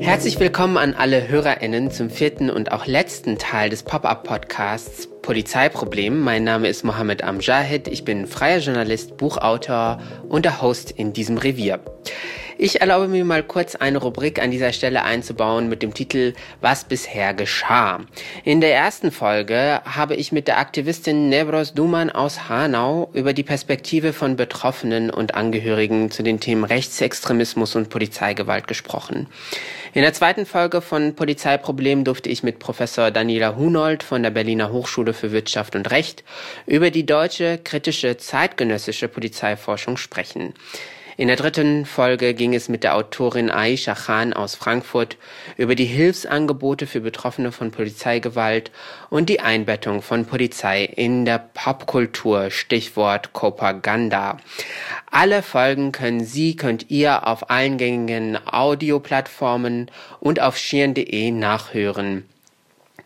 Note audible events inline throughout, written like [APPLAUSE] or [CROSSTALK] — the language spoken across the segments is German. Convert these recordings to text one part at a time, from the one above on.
Herzlich willkommen an alle HörerInnen zum vierten und auch letzten Teil des Pop-Up-Podcasts Polizeiproblem. Mein Name ist Mohammed Amjahid. Ich bin freier Journalist, Buchautor und der Host in diesem Revier. Ich erlaube mir mal kurz eine Rubrik an dieser Stelle einzubauen mit dem Titel Was bisher geschah. In der ersten Folge habe ich mit der Aktivistin Nebros Duman aus Hanau über die Perspektive von Betroffenen und Angehörigen zu den Themen Rechtsextremismus und Polizeigewalt gesprochen. In der zweiten Folge von Polizeiproblem durfte ich mit Professor Daniela Hunold von der Berliner Hochschule für Wirtschaft und Recht über die deutsche kritische zeitgenössische Polizeiforschung sprechen. In der dritten Folge ging es mit der Autorin Aisha Khan aus Frankfurt über die Hilfsangebote für Betroffene von Polizeigewalt und die Einbettung von Polizei in der Popkultur, Stichwort Propaganda. Alle Folgen können Sie, könnt ihr auf allen gängigen Audioplattformen und auf schirn.de nachhören.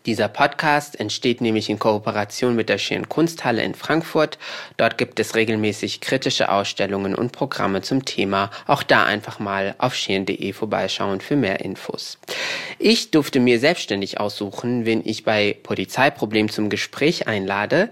Dieser Podcast entsteht nämlich in Kooperation mit der Schirn Kunsthalle in Frankfurt. Dort gibt es regelmäßig kritische Ausstellungen und Programme zum Thema. Auch da einfach mal auf schirn.de vorbeischauen für mehr Infos. Ich durfte mir selbstständig aussuchen, wen ich bei Polizeiproblem zum Gespräch einlade.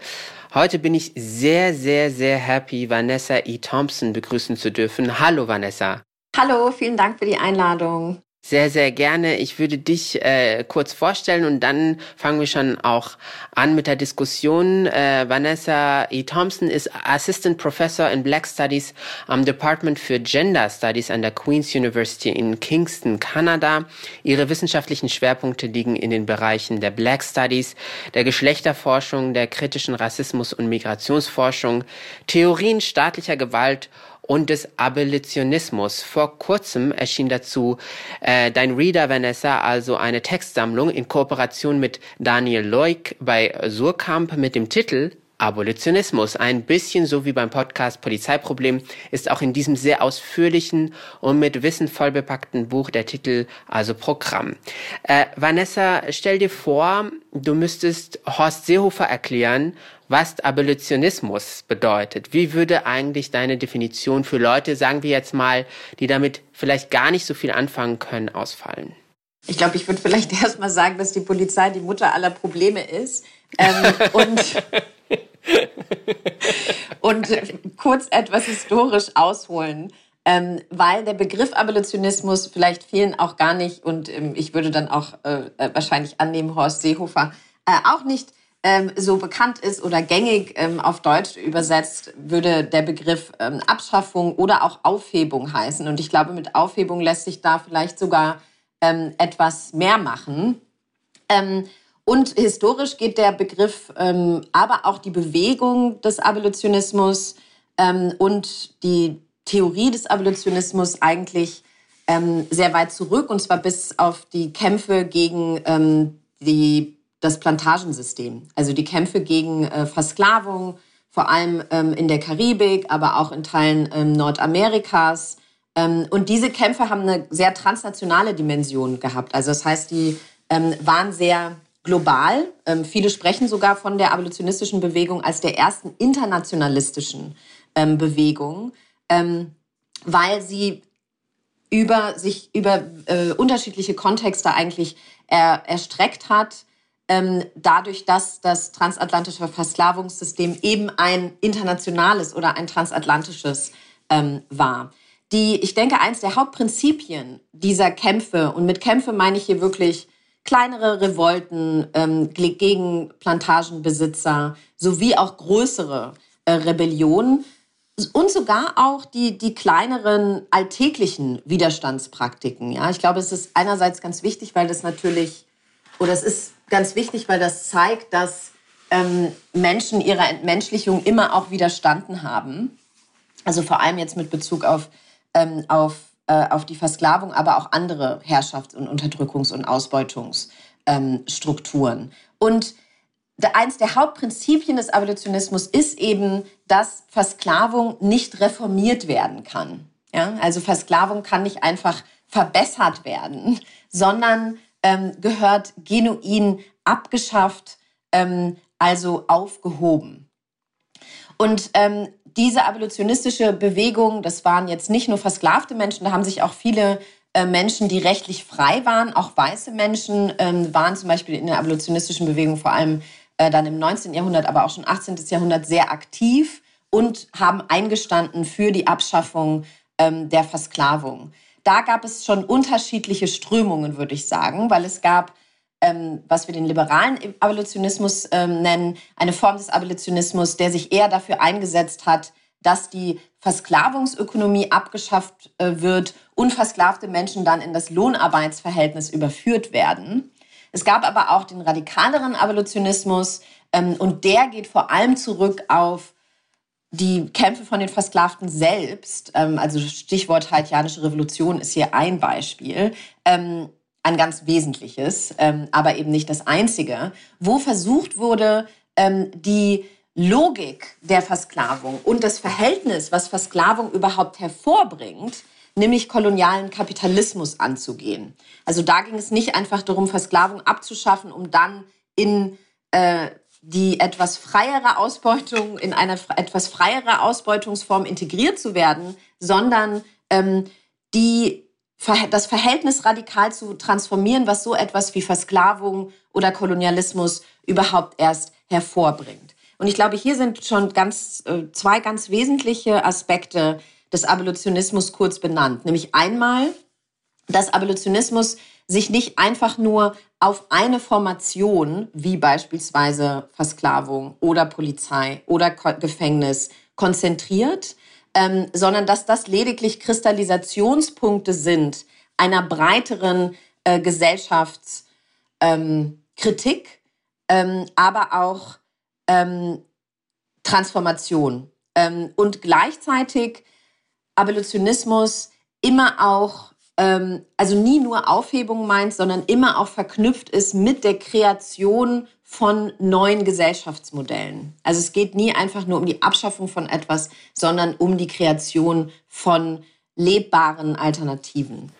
Heute bin ich sehr, sehr, sehr happy, Vanessa E. Thompson begrüßen zu dürfen. Hallo, Vanessa. Hallo, vielen Dank für die Einladung. Sehr, sehr gerne. Ich würde dich äh, kurz vorstellen und dann fangen wir schon auch an mit der Diskussion. Äh, Vanessa E. Thompson ist Assistant Professor in Black Studies am Department für Gender Studies an der Queen's University in Kingston, Kanada. Ihre wissenschaftlichen Schwerpunkte liegen in den Bereichen der Black Studies, der Geschlechterforschung, der kritischen Rassismus- und Migrationsforschung, Theorien staatlicher Gewalt und des Abolitionismus. Vor kurzem erschien dazu äh, Dein Reader Vanessa, also eine Textsammlung in Kooperation mit Daniel Leuk bei Surkamp mit dem Titel Abolitionismus. Ein bisschen so wie beim Podcast Polizeiproblem ist auch in diesem sehr ausführlichen und mit Wissen voll bepackten Buch der Titel also Programm. Äh, Vanessa, stell dir vor, du müsstest Horst Seehofer erklären, was Abolitionismus bedeutet. Wie würde eigentlich deine Definition für Leute, sagen wir jetzt mal, die damit vielleicht gar nicht so viel anfangen können, ausfallen? Ich glaube, ich würde vielleicht [LAUGHS] erst mal sagen, dass die Polizei die Mutter aller Probleme ist. Ähm, und, [LAUGHS] und kurz etwas historisch ausholen. Ähm, weil der Begriff Abolitionismus vielleicht vielen auch gar nicht, und ähm, ich würde dann auch äh, äh wahrscheinlich annehmen, Horst Seehofer, äh, auch nicht ähm, so bekannt ist oder gängig ähm, auf Deutsch übersetzt, würde der Begriff ähm, Abschaffung oder auch Aufhebung heißen. Und ich glaube, mit Aufhebung lässt sich da vielleicht sogar ähm, etwas mehr machen. Ähm, und historisch geht der Begriff, ähm, aber auch die Bewegung des Abolitionismus und die Theorie des Abolitionismus eigentlich sehr weit zurück, und zwar bis auf die Kämpfe gegen die das Plantagensystem. Also die Kämpfe gegen äh, Versklavung, vor allem ähm, in der Karibik, aber auch in Teilen ähm, Nordamerikas. Ähm, und diese Kämpfe haben eine sehr transnationale Dimension gehabt. Also das heißt, die ähm, waren sehr global. Ähm, viele sprechen sogar von der abolitionistischen Bewegung als der ersten internationalistischen ähm, Bewegung, weil sie über sich über äh, unterschiedliche Kontexte eigentlich er, erstreckt hat dadurch, dass das transatlantische Versklavungssystem eben ein internationales oder ein transatlantisches ähm, war. Die, ich denke, eins der Hauptprinzipien dieser Kämpfe, und mit Kämpfe meine ich hier wirklich kleinere Revolten ähm, gegen Plantagenbesitzer sowie auch größere äh, Rebellionen und sogar auch die, die kleineren alltäglichen Widerstandspraktiken. Ja, ich glaube, es ist einerseits ganz wichtig, weil das natürlich, oder es ist ganz wichtig, weil das zeigt, dass ähm, Menschen ihrer Entmenschlichung immer auch widerstanden haben. Also vor allem jetzt mit Bezug auf, ähm, auf, äh, auf die Versklavung, aber auch andere Herrschafts- und Unterdrückungs- und Ausbeutungsstrukturen. Ähm, und eins der Hauptprinzipien des Abolitionismus ist eben, dass Versklavung nicht reformiert werden kann. Ja? Also Versklavung kann nicht einfach verbessert werden, sondern ähm, gehört genuin abgeschafft, ähm, also aufgehoben. Und ähm, diese abolitionistische Bewegung, das waren jetzt nicht nur versklavte Menschen, da haben sich auch viele äh, Menschen, die rechtlich frei waren, auch weiße Menschen, ähm, waren zum Beispiel in der abolitionistischen Bewegung vor allem äh, dann im 19. Jahrhundert, aber auch schon 18. Jahrhundert sehr aktiv und haben eingestanden für die Abschaffung ähm, der Versklavung. Da gab es schon unterschiedliche Strömungen, würde ich sagen, weil es gab ähm, was wir den liberalen Abolitionismus ähm, nennen, eine Form des Abolitionismus, der sich eher dafür eingesetzt hat, dass die Versklavungsökonomie abgeschafft äh, wird und versklavte Menschen dann in das Lohnarbeitsverhältnis überführt werden. Es gab aber auch den radikaleren Abolitionismus ähm, und der geht vor allem zurück auf die Kämpfe von den Versklavten selbst. Ähm, also Stichwort haitianische Revolution ist hier ein Beispiel. Ähm, ein ganz wesentliches, ähm, aber eben nicht das einzige, wo versucht wurde, ähm, die Logik der Versklavung und das Verhältnis, was Versklavung überhaupt hervorbringt, nämlich kolonialen Kapitalismus anzugehen. Also da ging es nicht einfach darum, Versklavung abzuschaffen, um dann in äh, die etwas freiere Ausbeutung, in eine etwas freiere Ausbeutungsform integriert zu werden, sondern ähm, die das Verhältnis radikal zu transformieren, was so etwas wie Versklavung oder Kolonialismus überhaupt erst hervorbringt. Und ich glaube, hier sind schon ganz, äh, zwei ganz wesentliche Aspekte des Abolitionismus kurz benannt. Nämlich einmal, dass Abolitionismus sich nicht einfach nur auf eine Formation, wie beispielsweise Versklavung oder Polizei oder Gefängnis, konzentriert, ähm, sondern dass das lediglich Kristallisationspunkte sind einer breiteren äh, Gesellschaftskritik, ähm, aber auch ähm, Transformation. Ähm, und gleichzeitig Abolitionismus immer auch, ähm, also nie nur Aufhebung meint, sondern immer auch verknüpft ist mit der Kreation von neuen Gesellschaftsmodellen. Also es geht nie einfach nur um die Abschaffung von etwas, sondern um die Kreation von lebbaren Alternativen.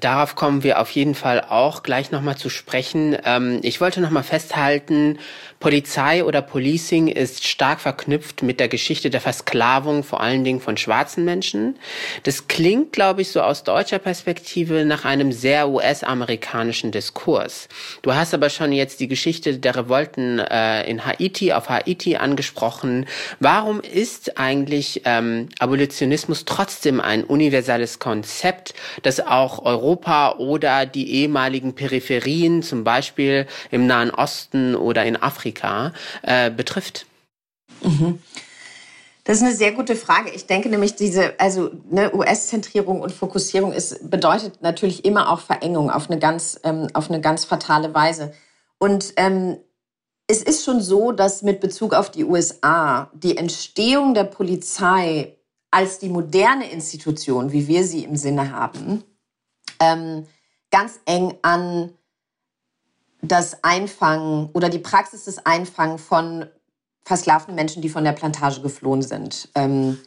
Darauf kommen wir auf jeden Fall auch gleich nochmal zu sprechen. Ähm, ich wollte nochmal festhalten, Polizei oder Policing ist stark verknüpft mit der Geschichte der Versklavung, vor allen Dingen von schwarzen Menschen. Das klingt, glaube ich, so aus deutscher Perspektive nach einem sehr US-amerikanischen Diskurs. Du hast aber schon jetzt die Geschichte der Revolten äh, in Haiti, auf Haiti angesprochen. Warum ist eigentlich ähm, Abolitionismus trotzdem ein universales Konzept, das auch Europa oder die ehemaligen Peripherien, zum Beispiel im Nahen Osten oder in Afrika, äh, betrifft? Mhm. Das ist eine sehr gute Frage. Ich denke nämlich, diese also ne, US-Zentrierung und Fokussierung ist, bedeutet natürlich immer auch Verengung auf eine ganz, ähm, auf eine ganz fatale Weise. Und ähm, es ist schon so, dass mit Bezug auf die USA die Entstehung der Polizei als die moderne Institution, wie wir sie im Sinne haben, ähm, ganz eng an das Einfangen oder die Praxis des Einfangen von versklavten Menschen, die von der Plantage geflohen sind, ähm,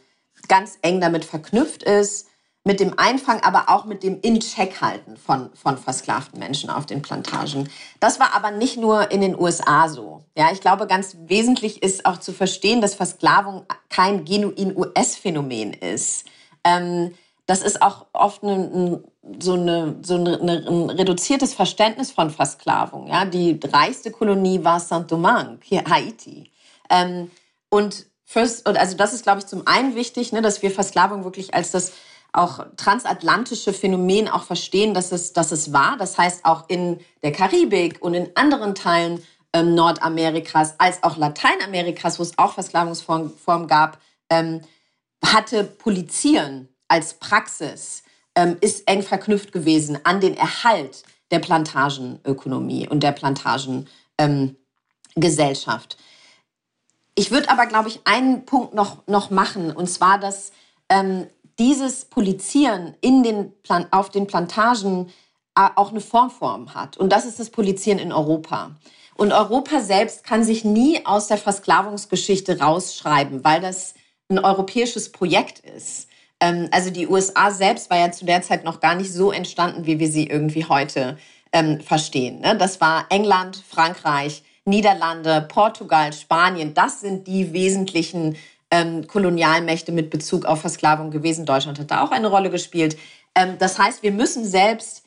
ganz eng damit verknüpft ist, mit dem Einfangen, aber auch mit dem In-Check-Halten von, von versklavten Menschen auf den Plantagen. Das war aber nicht nur in den USA so. Ja, ich glaube, ganz wesentlich ist auch zu verstehen, dass Versklavung kein genuin US-Phänomen ist. Ähm, das ist auch oft ein, so, eine, so eine, ein reduziertes Verständnis von Versklavung. Ja? Die reichste Kolonie war Saint-Domingue, hier Haiti. Ähm, und first, also das ist, glaube ich, zum einen wichtig, ne, dass wir Versklavung wirklich als das auch transatlantische Phänomen auch verstehen, dass es, dass es war. Das heißt, auch in der Karibik und in anderen Teilen ähm, Nordamerikas als auch Lateinamerikas, wo es auch Versklavungsformen gab, ähm, hatte Polizieren als Praxis ähm, ist eng verknüpft gewesen an den Erhalt der Plantagenökonomie und der Plantagengesellschaft. Ähm, ich würde aber, glaube ich, einen Punkt noch, noch machen, und zwar, dass ähm, dieses Polizieren in den Plan auf den Plantagen äh, auch eine Formform hat. Und das ist das Polizieren in Europa. Und Europa selbst kann sich nie aus der Versklavungsgeschichte rausschreiben, weil das ein europäisches Projekt ist. Ähm, also die USA selbst war ja zu der Zeit noch gar nicht so entstanden, wie wir sie irgendwie heute ähm, verstehen. Ne? Das war England, Frankreich, Niederlande, Portugal, Spanien. Das sind die wesentlichen ähm, Kolonialmächte mit Bezug auf Versklavung gewesen. Deutschland hat da auch eine Rolle gespielt. Ähm, das heißt, wir müssen selbst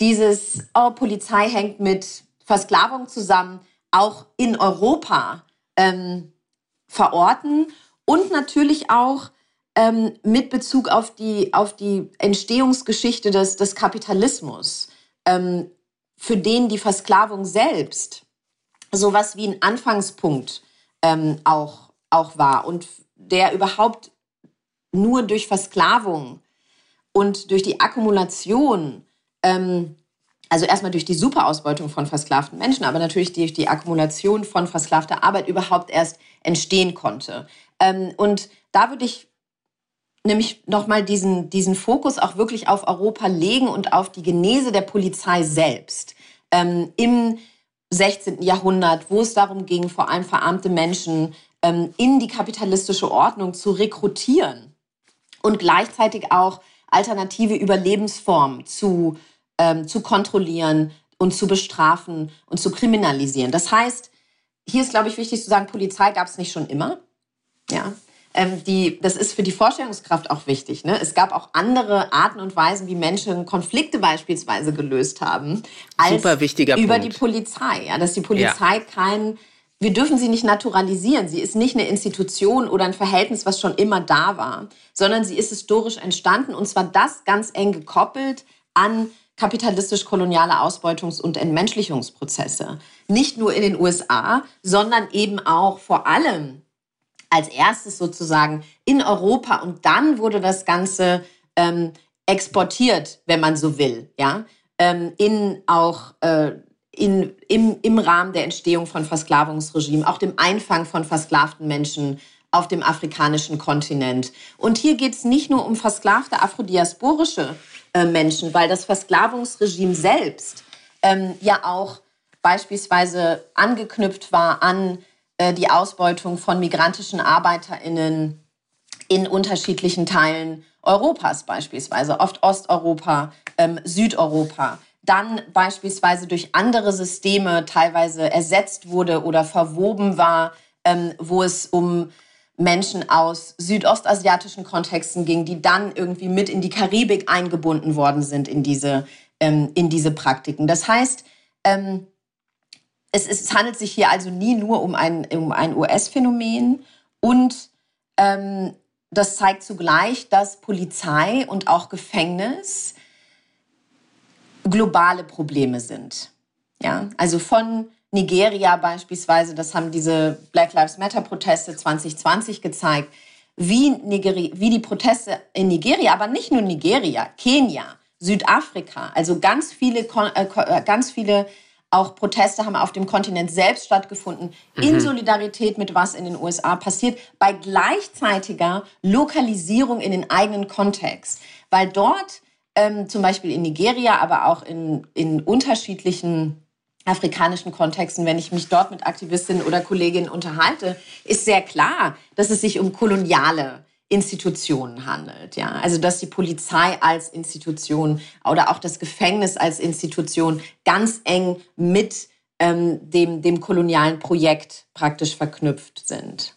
dieses, oh, Polizei hängt mit Versklavung zusammen, auch in Europa ähm, verorten und natürlich auch ähm, mit Bezug auf die, auf die Entstehungsgeschichte des, des Kapitalismus, ähm, für den die Versklavung selbst sowas wie ein Anfangspunkt ähm, auch, auch war und der überhaupt nur durch Versklavung und durch die Akkumulation, ähm, also erstmal durch die Superausbeutung von versklavten Menschen, aber natürlich durch die Akkumulation von versklavter Arbeit überhaupt erst entstehen konnte. Ähm, und da würde ich nämlich nochmal diesen, diesen Fokus auch wirklich auf Europa legen und auf die Genese der Polizei selbst. Ähm, Im 16. Jahrhundert, wo es darum ging, vor allem verarmte Menschen ähm, in die kapitalistische Ordnung zu rekrutieren und gleichzeitig auch alternative Überlebensformen zu, ähm, zu kontrollieren und zu bestrafen und zu kriminalisieren. Das heißt, hier ist, glaube ich, wichtig zu sagen, Polizei gab es nicht schon immer. Ja, ähm, die, das ist für die Vorstellungskraft auch wichtig. Ne? Es gab auch andere Arten und Weisen, wie Menschen Konflikte beispielsweise gelöst haben, als Super wichtiger über Punkt. die Polizei. Ja? Dass die Polizei ja. kein, wir dürfen sie nicht naturalisieren. Sie ist nicht eine Institution oder ein Verhältnis, was schon immer da war, sondern sie ist historisch entstanden und zwar das ganz eng gekoppelt an kapitalistisch-koloniale Ausbeutungs- und Entmenschlichungsprozesse. Nicht nur in den USA, sondern eben auch vor allem als erstes sozusagen in Europa und dann wurde das Ganze ähm, exportiert, wenn man so will, ja, ähm, in auch äh, in, im, im Rahmen der Entstehung von Versklavungsregimen, auch dem Einfang von versklavten Menschen auf dem afrikanischen Kontinent. Und hier geht es nicht nur um versklavte afrodiasporische äh, Menschen, weil das Versklavungsregime selbst ähm, ja auch beispielsweise angeknüpft war an die Ausbeutung von migrantischen Arbeiterinnen in unterschiedlichen Teilen Europas beispielsweise, oft Osteuropa, ähm, Südeuropa, dann beispielsweise durch andere Systeme teilweise ersetzt wurde oder verwoben war, ähm, wo es um Menschen aus südostasiatischen Kontexten ging, die dann irgendwie mit in die Karibik eingebunden worden sind in diese, ähm, in diese Praktiken. Das heißt, ähm, es, es handelt sich hier also nie nur um ein, um ein US-Phänomen und ähm, das zeigt zugleich, dass Polizei und auch Gefängnis globale Probleme sind. Ja, also von Nigeria beispielsweise, das haben diese Black Lives Matter Proteste 2020 gezeigt, wie, Nigeri wie die Proteste in Nigeria, aber nicht nur Nigeria, Kenia, Südafrika, also ganz viele, äh, äh, ganz viele auch Proteste haben auf dem Kontinent selbst stattgefunden, mhm. in Solidarität mit was in den USA passiert, bei gleichzeitiger Lokalisierung in den eigenen Kontext. Weil dort, ähm, zum Beispiel in Nigeria, aber auch in, in unterschiedlichen afrikanischen Kontexten, wenn ich mich dort mit Aktivistinnen oder Kolleginnen unterhalte, ist sehr klar, dass es sich um koloniale Institutionen handelt. Ja? Also dass die Polizei als Institution oder auch das Gefängnis als Institution ganz eng mit ähm, dem, dem kolonialen Projekt praktisch verknüpft sind.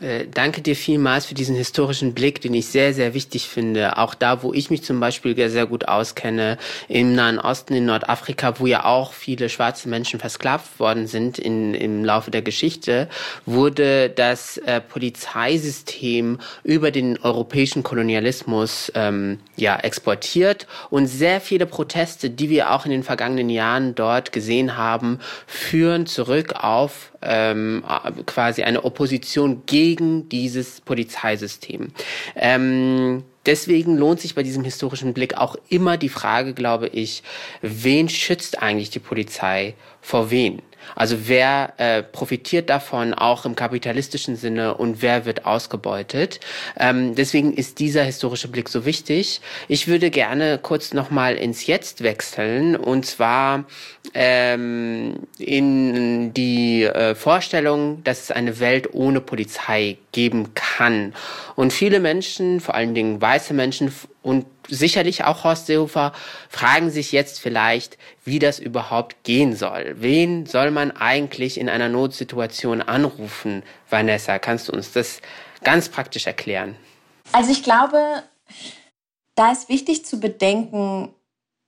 Äh, danke dir vielmals für diesen historischen Blick, den ich sehr, sehr wichtig finde. Auch da, wo ich mich zum Beispiel sehr gut auskenne, im Nahen Osten, in Nordafrika, wo ja auch viele schwarze Menschen versklavt worden sind in, im Laufe der Geschichte, wurde das äh, Polizeisystem über den europäischen Kolonialismus ähm, ja, exportiert und sehr viele Proteste, die wir auch in den vergangenen Jahren dort gesehen haben, führen zurück auf ähm, quasi eine Opposition gegen dieses Polizeisystem. Ähm, deswegen lohnt sich bei diesem historischen Blick auch immer die Frage, glaube ich, wen schützt eigentlich die Polizei vor wen? Also wer äh, profitiert davon auch im kapitalistischen Sinne und wer wird ausgebeutet? Ähm, deswegen ist dieser historische Blick so wichtig. Ich würde gerne kurz nochmal ins Jetzt wechseln und zwar ähm, in die äh, Vorstellung, dass es eine Welt ohne Polizei geben kann. Und viele Menschen, vor allen Dingen weiße Menschen und sicherlich auch Horst Seehofer fragen sich jetzt vielleicht, wie das überhaupt gehen soll. Wen soll man eigentlich in einer Notsituation anrufen? Vanessa, kannst du uns das ganz praktisch erklären? Also ich glaube, da ist wichtig zu bedenken,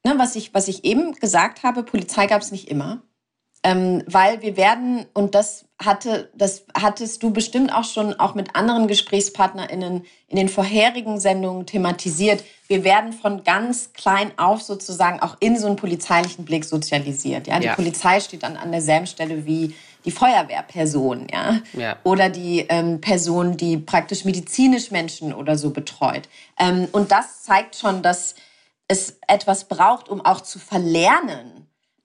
ne, was, ich, was ich eben gesagt habe, Polizei gab es nicht immer. Ähm, weil wir werden, und das hatte, das hattest du bestimmt auch schon auch mit anderen GesprächspartnerInnen in den vorherigen Sendungen thematisiert. Wir werden von ganz klein auf sozusagen auch in so einen polizeilichen Blick sozialisiert. Ja, die ja. Polizei steht dann an derselben Stelle wie die Feuerwehrperson, ja, ja. oder die ähm, Person, die praktisch medizinisch Menschen oder so betreut. Ähm, und das zeigt schon, dass es etwas braucht, um auch zu verlernen,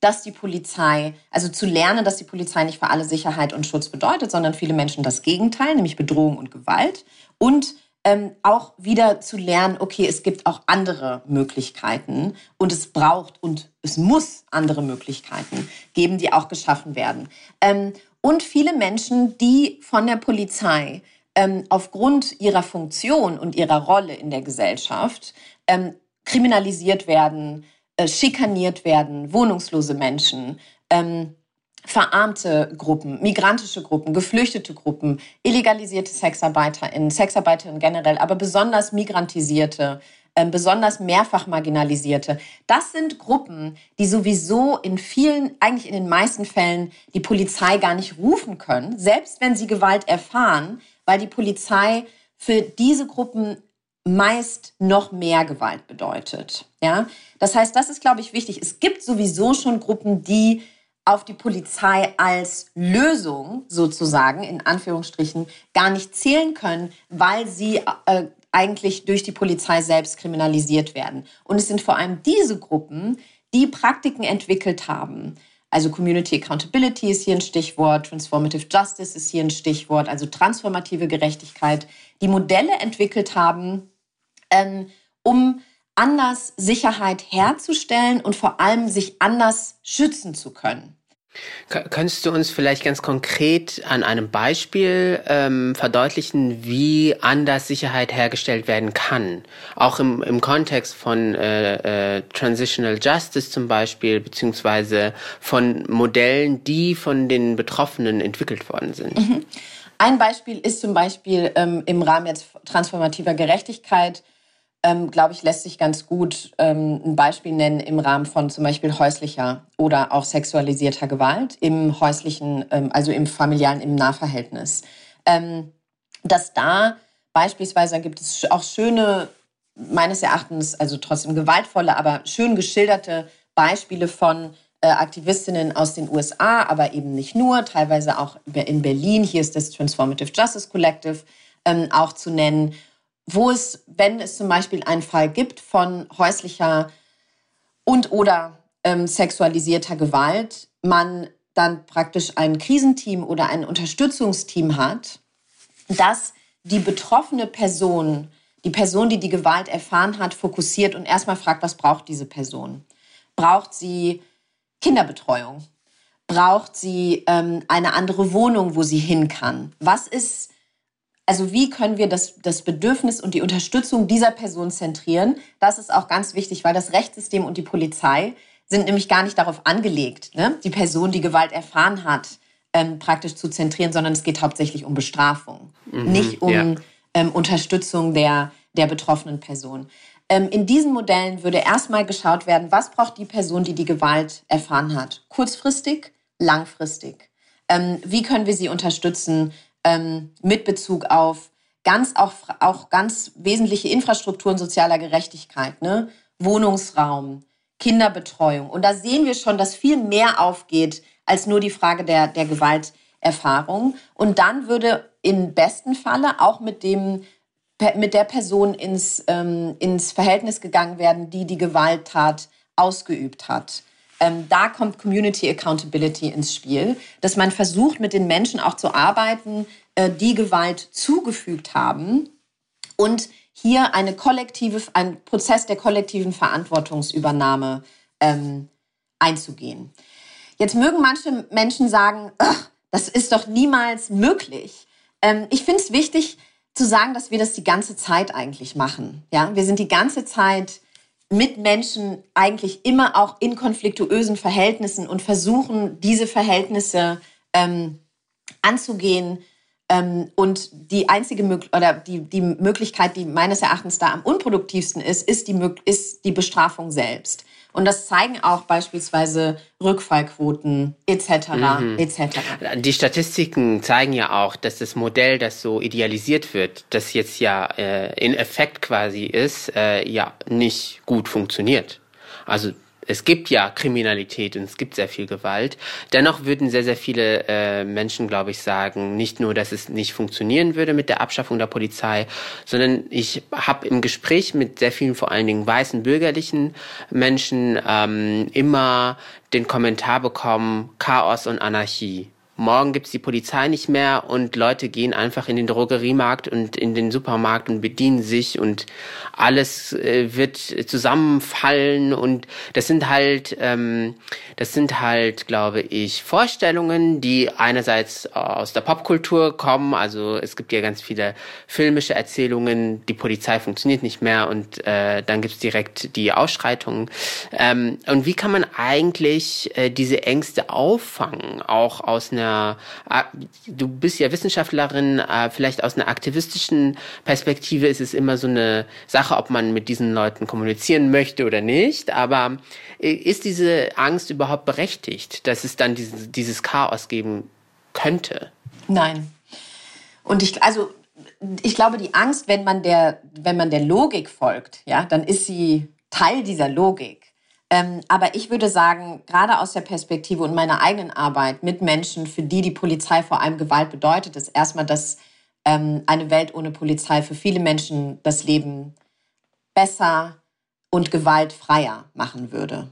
dass die Polizei, also zu lernen, dass die Polizei nicht für alle Sicherheit und Schutz bedeutet, sondern viele Menschen das Gegenteil, nämlich Bedrohung und Gewalt. Und ähm, auch wieder zu lernen, okay, es gibt auch andere Möglichkeiten und es braucht und es muss andere Möglichkeiten geben, die auch geschaffen werden. Ähm, und viele Menschen, die von der Polizei ähm, aufgrund ihrer Funktion und ihrer Rolle in der Gesellschaft ähm, kriminalisiert werden, äh, schikaniert werden, wohnungslose Menschen, ähm, verarmte Gruppen, migrantische Gruppen, geflüchtete Gruppen, illegalisierte SexarbeiterInnen, SexarbeiterInnen generell, aber besonders migrantisierte, äh, besonders mehrfach marginalisierte. Das sind Gruppen, die sowieso in vielen, eigentlich in den meisten Fällen die Polizei gar nicht rufen können, selbst wenn sie Gewalt erfahren, weil die Polizei für diese Gruppen meist noch mehr Gewalt bedeutet. Ja, das heißt, das ist, glaube ich, wichtig. Es gibt sowieso schon Gruppen, die auf die Polizei als Lösung sozusagen in Anführungsstrichen gar nicht zählen können, weil sie äh, eigentlich durch die Polizei selbst kriminalisiert werden. Und es sind vor allem diese Gruppen, die Praktiken entwickelt haben. Also Community Accountability ist hier ein Stichwort, Transformative Justice ist hier ein Stichwort, also transformative Gerechtigkeit, die Modelle entwickelt haben, ähm, um anders Sicherheit herzustellen und vor allem sich anders schützen zu können. Könntest du uns vielleicht ganz konkret an einem Beispiel ähm, verdeutlichen, wie anders Sicherheit hergestellt werden kann? Auch im, im Kontext von äh, äh, Transitional Justice zum Beispiel, beziehungsweise von Modellen, die von den Betroffenen entwickelt worden sind. Mhm. Ein Beispiel ist zum Beispiel ähm, im Rahmen jetzt transformativer Gerechtigkeit ähm, glaube ich, lässt sich ganz gut ähm, ein Beispiel nennen im Rahmen von zum Beispiel häuslicher oder auch sexualisierter Gewalt im häuslichen, ähm, also im familialen, im Nahverhältnis. Ähm, dass da beispielsweise gibt es auch schöne, meines Erachtens, also trotzdem gewaltvolle, aber schön geschilderte Beispiele von äh, Aktivistinnen aus den USA, aber eben nicht nur, teilweise auch in Berlin. Hier ist das Transformative Justice Collective ähm, auch zu nennen wo es, wenn es zum Beispiel einen Fall gibt von häuslicher und oder ähm, sexualisierter Gewalt, man dann praktisch ein Krisenteam oder ein Unterstützungsteam hat, das die betroffene Person, die Person, die die Gewalt erfahren hat, fokussiert und erstmal fragt, was braucht diese Person? Braucht sie Kinderbetreuung? Braucht sie ähm, eine andere Wohnung, wo sie hin kann? Was ist also wie können wir das, das Bedürfnis und die Unterstützung dieser Person zentrieren? Das ist auch ganz wichtig, weil das Rechtssystem und die Polizei sind nämlich gar nicht darauf angelegt, ne? die Person, die Gewalt erfahren hat, ähm, praktisch zu zentrieren, sondern es geht hauptsächlich um Bestrafung, mhm, nicht um ja. ähm, Unterstützung der, der betroffenen Person. Ähm, in diesen Modellen würde erstmal geschaut werden, was braucht die Person, die die Gewalt erfahren hat, kurzfristig, langfristig. Ähm, wie können wir sie unterstützen? Ähm, mit Bezug auf ganz auch, auch ganz wesentliche Infrastrukturen sozialer Gerechtigkeit, ne? Wohnungsraum, Kinderbetreuung. Und da sehen wir schon, dass viel mehr aufgeht als nur die Frage der, der Gewalterfahrung. Und dann würde im besten Falle auch mit dem mit der Person ins, ähm, ins Verhältnis gegangen werden, die die Gewalttat ausgeübt hat. Ähm, da kommt Community Accountability ins Spiel, dass man versucht, mit den Menschen auch zu arbeiten, äh, die Gewalt zugefügt haben und hier eine kollektive, ein Prozess der kollektiven Verantwortungsübernahme ähm, einzugehen. Jetzt mögen manche Menschen sagen, das ist doch niemals möglich. Ähm, ich finde es wichtig zu sagen, dass wir das die ganze Zeit eigentlich machen. Ja, wir sind die ganze Zeit mit Menschen eigentlich immer auch in konfliktuösen Verhältnissen und versuchen, diese Verhältnisse ähm, anzugehen Ähm, und die einzige oder die, die Möglichkeit, die meines Erachtens da am unproduktivsten ist, ist die, ist die Bestrafung selbst. Und das zeigen auch beispielsweise Rückfallquoten etc. Mhm. etc. Die Statistiken zeigen ja auch, dass das Modell, das so idealisiert wird, das jetzt ja äh, in Effekt quasi ist, äh, ja nicht gut funktioniert. Also es gibt ja Kriminalität und es gibt sehr viel Gewalt. Dennoch würden sehr, sehr viele äh, Menschen, glaube ich, sagen, nicht nur, dass es nicht funktionieren würde mit der Abschaffung der Polizei, sondern ich habe im Gespräch mit sehr vielen, vor allen Dingen weißen bürgerlichen Menschen, ähm, immer den Kommentar bekommen, Chaos und Anarchie morgen gibt's die Polizei nicht mehr und Leute gehen einfach in den Drogeriemarkt und in den Supermarkt und bedienen sich und alles äh, wird zusammenfallen und das sind halt, ähm, das sind halt, glaube ich, Vorstellungen, die einerseits aus der Popkultur kommen, also es gibt ja ganz viele filmische Erzählungen, die Polizei funktioniert nicht mehr und äh, dann gibt's direkt die Ausschreitungen. Ähm, und wie kann man eigentlich äh, diese Ängste auffangen, auch aus einer einer, du bist ja Wissenschaftlerin, äh, vielleicht aus einer aktivistischen Perspektive ist es immer so eine Sache, ob man mit diesen Leuten kommunizieren möchte oder nicht. Aber äh, ist diese Angst überhaupt berechtigt, dass es dann dieses, dieses Chaos geben könnte? Nein. Und ich, also, ich glaube, die Angst, wenn man der, wenn man der Logik folgt, ja, dann ist sie Teil dieser Logik. Ähm, aber ich würde sagen, gerade aus der Perspektive und meiner eigenen Arbeit mit Menschen, für die die Polizei vor allem Gewalt bedeutet, ist erstmal, dass ähm, eine Welt ohne Polizei für viele Menschen das Leben besser und gewaltfreier machen würde.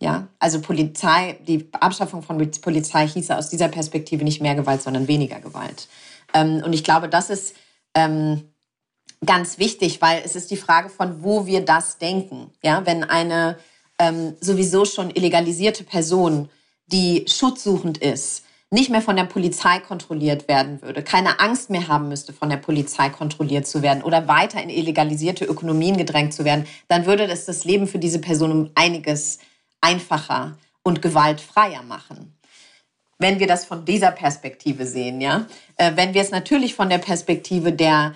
Ja, also Polizei, die Abschaffung von Polizei hieße aus dieser Perspektive nicht mehr Gewalt, sondern weniger Gewalt. Ähm, und ich glaube, das ist ähm, ganz wichtig, weil es ist die Frage von, wo wir das denken. Ja, wenn eine ähm, sowieso schon illegalisierte Person, die schutzsuchend ist, nicht mehr von der Polizei kontrolliert werden würde, keine Angst mehr haben müsste, von der Polizei kontrolliert zu werden oder weiter in illegalisierte Ökonomien gedrängt zu werden, dann würde das das Leben für diese Person um einiges einfacher und gewaltfreier machen. Wenn wir das von dieser Perspektive sehen, ja. Äh, wenn wir es natürlich von der Perspektive der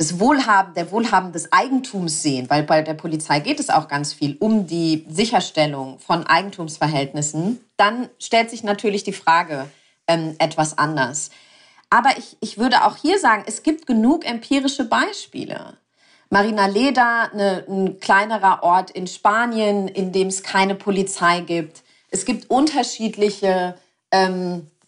des Wohlhaben, der Wohlhaben des Eigentums sehen, weil bei der Polizei geht es auch ganz viel um die Sicherstellung von Eigentumsverhältnissen, dann stellt sich natürlich die Frage ähm, etwas anders. Aber ich, ich würde auch hier sagen, es gibt genug empirische Beispiele. Marina Leda, eine, ein kleinerer Ort in Spanien, in dem es keine Polizei gibt. Es gibt unterschiedliche ähm, äh,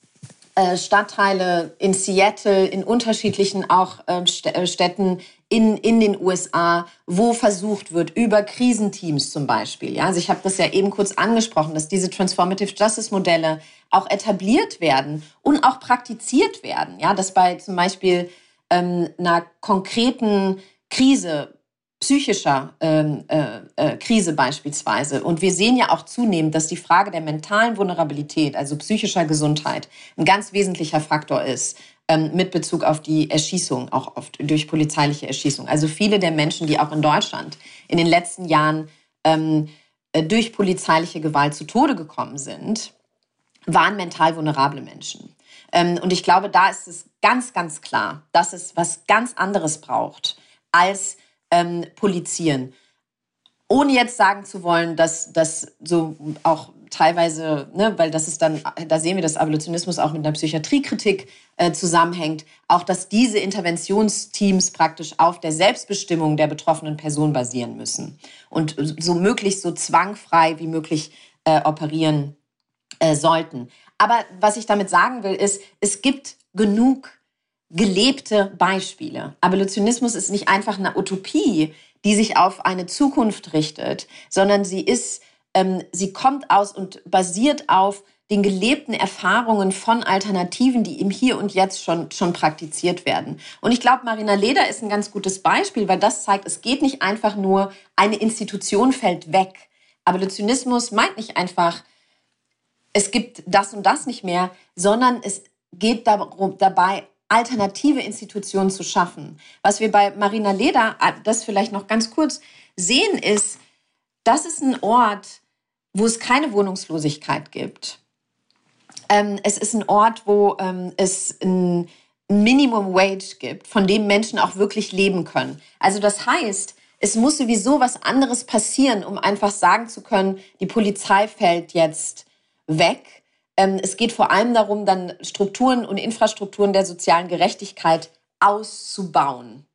Stadtteile in Seattle, in unterschiedlichen auch ähm, äh, Städten in, in den USA, wo versucht wird, über Krisenteams zum Beispiel. Ja? Also ich habe das ja eben kurz angesprochen, dass diese Transformative Justice Modelle auch etabliert werden und auch praktiziert werden. Ja? Dass bei zum Beispiel ähm, einer konkreten Krise psychischer ähm, äh, äh, Krise beispielsweise. Und wir sehen ja auch zunehmend, dass die Frage der mentalen Vulnerabilität, also psychischer Gesundheit, ein ganz wesentlicher Faktor ist ähm, mit Bezug auf die Erschießung, auch oft durch polizeiliche Erschießung. Also viele der Menschen, die auch in Deutschland in den letzten Jahren ähm, äh, durch polizeiliche Gewalt zu Tode gekommen sind, waren mental vulnerable Menschen. Ähm, und ich glaube, da ist es ganz, ganz klar, dass es was ganz anderes braucht als ähm, polizieren. Ohne jetzt sagen zu wollen, dass das so auch teilweise, ne, weil das ist dann, da sehen wir, dass Abolitionismus auch mit einer Psychiatriekritik äh, zusammenhängt, auch dass diese Interventionsteams praktisch auf der Selbstbestimmung der betroffenen Person basieren müssen und so möglichst so zwangfrei wie möglich äh, operieren äh, sollten. Aber was ich damit sagen will, ist, es gibt genug gelebte Beispiele. Abolitionismus ist nicht einfach eine Utopie, die sich auf eine Zukunft richtet, sondern sie ist, ähm, sie kommt aus und basiert auf den gelebten Erfahrungen von Alternativen, die im Hier und Jetzt schon, schon praktiziert werden. Und ich glaube, Marina Leder ist ein ganz gutes Beispiel, weil das zeigt, es geht nicht einfach nur, eine Institution fällt weg. Abolitionismus meint nicht einfach, es gibt das und das nicht mehr, sondern es geht darum, dabei alternative Institutionen zu schaffen. Was wir bei Marina Leder, ah, das vielleicht noch ganz kurz sehen, ist, das ist ein Ort, wo es keine Wohnungslosigkeit gibt. Ähm, es ist ein Ort, wo ähm, es ein, ein Minimum Wage gibt, von dem Menschen auch wirklich leben können. Also das heißt, es muss sowieso was anderes passieren, um einfach sagen zu können, die Polizei fällt jetzt weg. Ähm, es geht vor allem darum, dann Strukturen und Infrastrukturen der sozialen Gerechtigkeit auszubauen,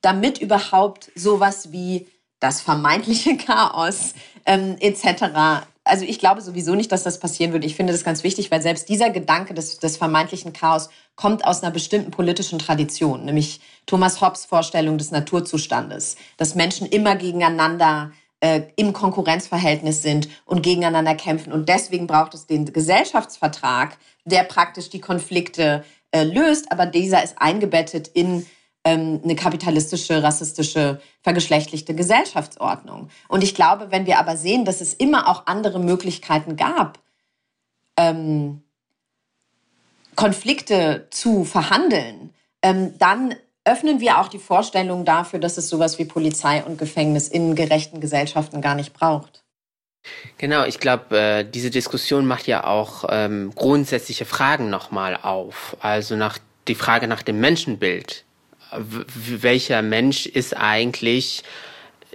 damit überhaupt sowas wie das vermeintliche [LAUGHS] Chaos ähm, etc also ich glaube sowieso nicht, dass das passieren würde. Ich finde das ganz wichtig, weil selbst dieser Gedanke des, des vermeintlichen Chaos kommt aus einer bestimmten politischen Tradition, nämlich Thomas Hobbes Vorstellung des Naturzustandes, dass Menschen immer gegeneinander äh, im Konkurrenzverhältnis sind und gegeneinander kämpfen. Und deswegen braucht es den Gesellschaftsvertrag, der praktisch die Konflikte äh, löst, aber dieser ist eingebettet in ähm, eine kapitalistische, rassistische, vergeschlechtlichte Gesellschaftsordnung. Und ich glaube, wenn wir aber sehen, dass es immer auch andere Möglichkeiten gab, ähm, Konflikte zu verhandeln, ähm, dann öffnen wir auch die Vorstellung dafür, dass es sowas wie Polizei und Gefängnis in gerechten Gesellschaften gar nicht braucht. Genau, ich glaube, äh, diese Diskussion macht ja auch ähm, grundsätzliche Fragen nochmal auf. Also nach die Frage nach dem Menschenbild welcher Mensch ist eigentlich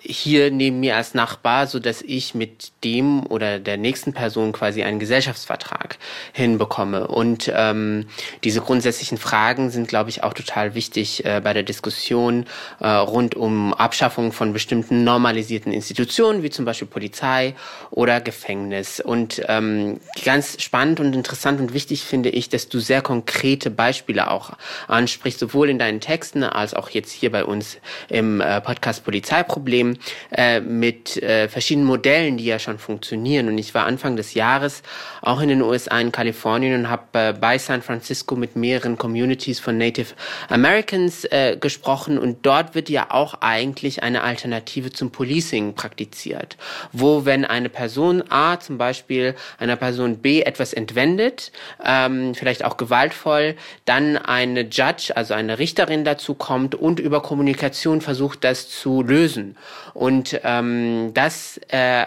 hier neben mir als Nachbar, so dass ich mit dem oder der nächsten Person quasi einen Gesellschaftsvertrag hinbekomme. Und ähm, diese grundsätzlichen Fragen sind, glaube ich, auch total wichtig äh, bei der Diskussion äh, rund um Abschaffung von bestimmten normalisierten Institutionen, wie zum Beispiel Polizei oder Gefängnis. Und ähm, ganz spannend und interessant und wichtig finde ich, dass du sehr konkrete Beispiele auch ansprichst, sowohl in deinen Texten als auch jetzt hier bei uns im äh, Podcast Polizeiproblem äh, mit äh, verschiedenen Modellen, die ja schon funktionieren. Und ich war Anfang des Jahres auch in den USA in Kalifornien und habe äh, bei San Francisco mit mehreren Communities von Native Americans äh, gesprochen. Und dort wird ja auch eigentlich eine Alternative zum Policing praktiziert, wo wenn eine Person A zum Beispiel einer Person B etwas entwendet, ähm, vielleicht auch gewaltvoll, dann eine Judge, also eine Richterin dazu kommt und über Kommunikation versucht, das zu lösen. Und ähm, das äh,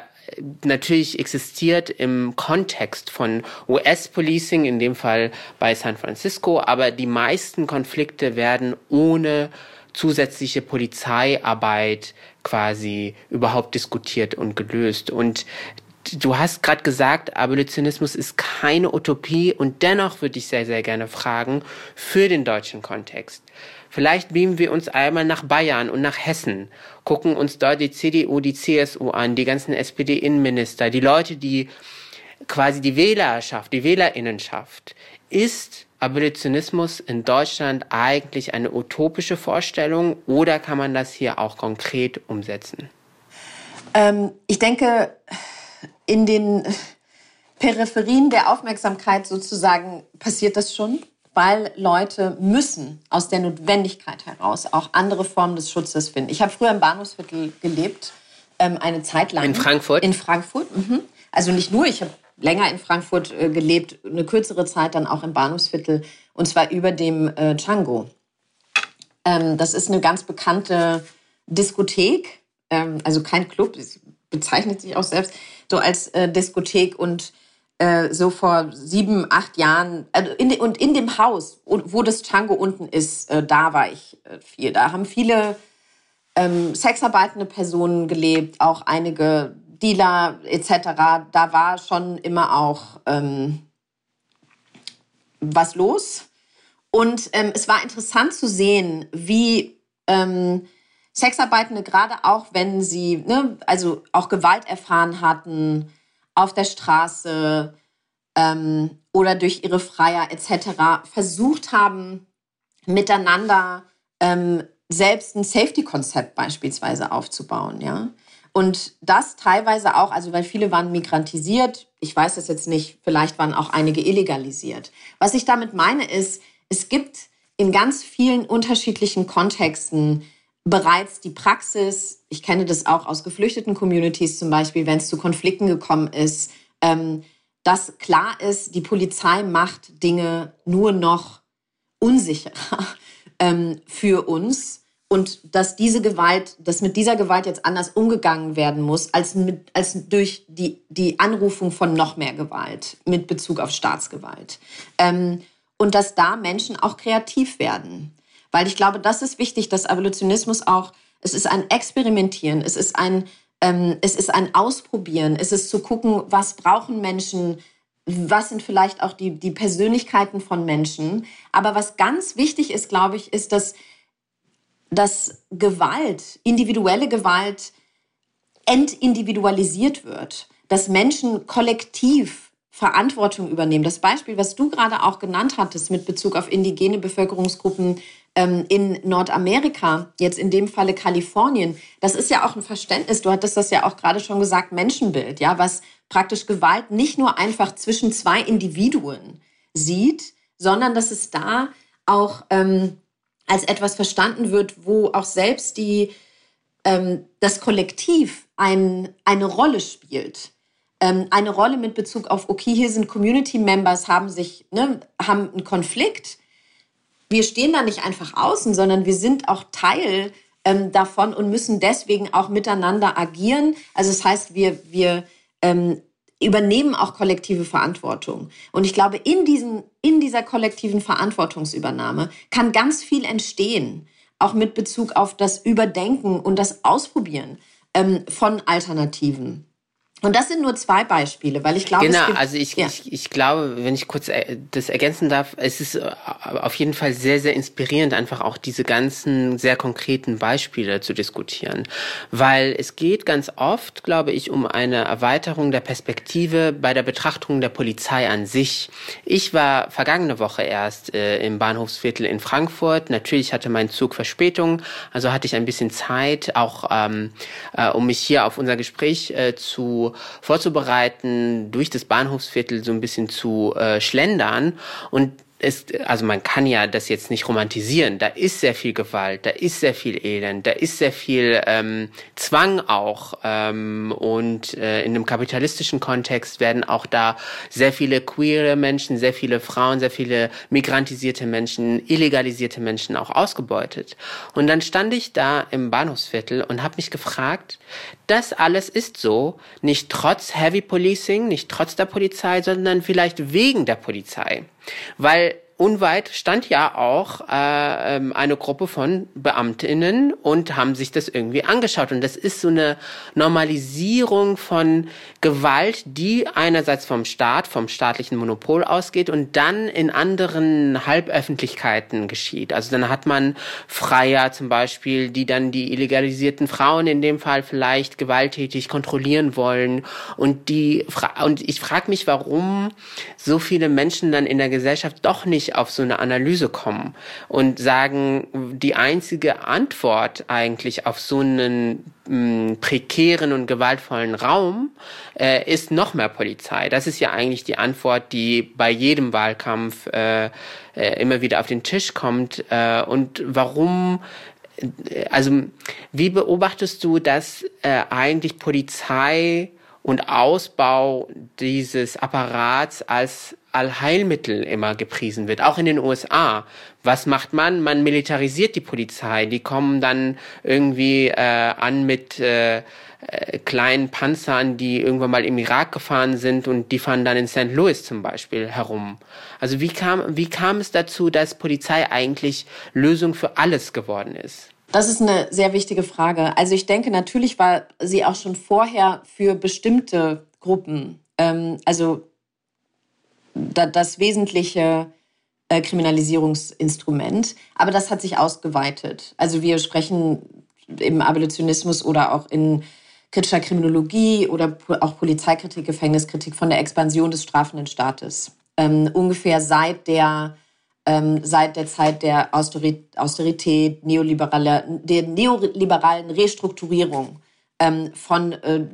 natürlich existiert im Kontext von US-Policing, in dem Fall bei San Francisco, aber die meisten Konflikte werden ohne zusätzliche Polizeiarbeit quasi überhaupt diskutiert und gelöst. Und du hast gerade gesagt, Abolitionismus ist keine Utopie und dennoch würde ich sehr, sehr gerne fragen für den deutschen Kontext. Vielleicht beamen wir uns einmal nach Bayern und nach Hessen, gucken uns dort die CDU, die CSU an, die ganzen SPD-Innenminister, die Leute, die quasi die Wählerschaft, die Wählerinnenschaft. Ist Abolitionismus in Deutschland eigentlich eine utopische Vorstellung oder kann man das hier auch konkret umsetzen? Ähm, ich denke, in den Peripherien der Aufmerksamkeit sozusagen passiert das schon weil Leute müssen aus der Notwendigkeit heraus auch andere Formen des Schutzes finden. Ich habe früher im Bahnhofsviertel gelebt, ähm, eine Zeit lang. In Frankfurt? In Frankfurt, mhm. Also nicht nur, ich habe länger in Frankfurt äh, gelebt, eine kürzere Zeit dann auch im Bahnhofsviertel und zwar über dem äh, Django. Ähm, das ist eine ganz bekannte Diskothek, ähm, also kein Club, bezeichnet sich auch selbst so als äh, Diskothek und äh, so vor sieben, acht Jahren, also in und in dem Haus, wo das Django unten ist, äh, da war ich äh, viel. Da haben viele ähm, sexarbeitende Personen gelebt, auch einige Dealer etc. Da war schon immer auch ähm, was los. Und ähm, es war interessant zu sehen, wie ähm, Sexarbeitende, gerade auch wenn sie, ne, also auch Gewalt erfahren hatten, auf der Straße ähm, oder durch ihre Freier etc. versucht haben, miteinander ähm, selbst ein Safety-Konzept beispielsweise aufzubauen, ja. Und das teilweise auch, also weil viele waren migrantisiert, ich weiß das jetzt nicht, vielleicht waren auch einige illegalisiert. Was ich damit meine ist, es gibt in ganz vielen unterschiedlichen Kontexten bereits die Praxis, ich kenne das auch aus geflüchteten Communities zum Beispiel, wenn es zu Konflikten gekommen ist, ähm, dass klar ist, die Polizei macht Dinge nur noch unsicherer [LAUGHS] ähm, für uns und dass diese Gewalt, dass mit dieser Gewalt jetzt anders umgegangen werden muss, als, mit, als durch die, die Anrufung von noch mehr Gewalt mit Bezug auf Staatsgewalt. Ähm, und dass da Menschen auch kreativ werden. Weil ich glaube, das ist wichtig, dass Evolutionismus auch, es ist ein Experimentieren, es ist ein, ähm, es ist ein Ausprobieren, es ist zu gucken, was brauchen Menschen, was sind vielleicht auch die, die Persönlichkeiten von Menschen. Aber was ganz wichtig ist, glaube ich, ist, dass, dass Gewalt, individuelle Gewalt entindividualisiert wird, dass Menschen kollektiv Verantwortung übernehmen. Das Beispiel, was du gerade auch genannt hattest mit Bezug auf indigene Bevölkerungsgruppen ähm, in Nordamerika, jetzt in dem Falle Kalifornien, das ist ja auch ein Verständnis, du hattest das ja auch gerade schon gesagt, Menschenbild, ja, was praktisch Gewalt nicht nur einfach zwischen zwei Individuen sieht, sondern dass es da auch ähm, als etwas verstanden wird, wo auch selbst die, ähm, das Kollektiv ein, eine Rolle spielt. Ähm, eine Rolle mit Bezug auf, okay, hier sind Community Members, haben sich, ne, haben einen Konflikt wir stehen da nicht einfach außen, sondern wir sind auch Teil ähm, davon und müssen deswegen auch miteinander agieren. Also das heißt, wir, wir ähm, übernehmen auch kollektive Verantwortung. Und ich glaube, in, diesen, in dieser kollektiven Verantwortungsübernahme kann ganz viel entstehen, auch mit Bezug auf das Überdenken und das Ausprobieren ähm, von Alternativen. Und das sind nur zwei Beispiele, weil ich glaube, genau, gibt, also ich, ja. ich, ich glaube, wenn ich kurz äh, das ergänzen darf, es ist äh, auf jeden Fall sehr, sehr inspirierend, einfach auch diese ganzen sehr konkreten Beispiele zu diskutieren, weil es geht ganz oft, glaube ich, um eine Erweiterung der Perspektive bei der Betrachtung der Polizei an sich. Ich war vergangene Woche erst äh, im Bahnhofsviertel in Frankfurt. Natürlich hatte mein Zug Verspätung, also hatte ich ein bisschen Zeit, auch ähm, äh, um mich hier auf unser Gespräch äh, zu vorzubereiten, durch das Bahnhofsviertel so ein bisschen zu äh, schlendern und es, also man kann ja das jetzt nicht romantisieren. Da ist sehr viel Gewalt, da ist sehr viel Elend, da ist sehr viel ähm, Zwang auch. Ähm, und äh, in einem kapitalistischen Kontext werden auch da sehr viele queere Menschen, sehr viele Frauen, sehr viele migrantisierte Menschen, illegalisierte Menschen auch ausgebeutet. Und dann stand ich da im Bahnhofsviertel und habe mich gefragt, das alles ist so, nicht trotz Heavy Policing, nicht trotz der Polizei, sondern vielleicht wegen der Polizei. Weil unweit stand ja auch äh, ähm, eine Gruppe von Beamtinnen und haben sich das irgendwie angeschaut. Und das ist so eine Normalisierung von Gewalt, die einerseits vom Staat, vom staatlichen Monopol ausgeht und dann in anderen Halböffentlichkeiten geschieht. Also dann hat man Freier zum Beispiel, die dann die illegalisierten Frauen in dem Fall vielleicht gewalttätig kontrollieren wollen. Und die und ich frage mich, warum so viele Menschen dann in der Gesellschaft doch nicht auf so eine Analyse kommen und sagen, die einzige Antwort eigentlich auf so einen mh, prekären und gewaltvollen Raum äh, ist noch mehr Polizei. Das ist ja eigentlich die Antwort, die bei jedem Wahlkampf äh, äh, immer wieder auf den Tisch kommt. Äh, und warum äh, also wie beobachtest du, dass äh, eigentlich Polizei und Ausbau dieses Apparats als Allheilmittel immer gepriesen wird, auch in den USA. Was macht man? Man militarisiert die Polizei. Die kommen dann irgendwie äh, an mit äh, äh, kleinen Panzern, die irgendwann mal im Irak gefahren sind und die fahren dann in St. Louis zum Beispiel herum. Also wie kam, wie kam es dazu, dass Polizei eigentlich Lösung für alles geworden ist? Das ist eine sehr wichtige Frage. Also ich denke, natürlich war sie auch schon vorher für bestimmte Gruppen, ähm, also das wesentliche äh, Kriminalisierungsinstrument. Aber das hat sich ausgeweitet. Also wir sprechen im Abolitionismus oder auch in kritischer Kriminologie oder auch Polizeikritik, Gefängniskritik von der Expansion des strafenden Staates. Ähm, ungefähr seit der ähm, seit der Zeit der Austerität, neoliberale, der neoliberalen Restrukturierung ähm, von, äh,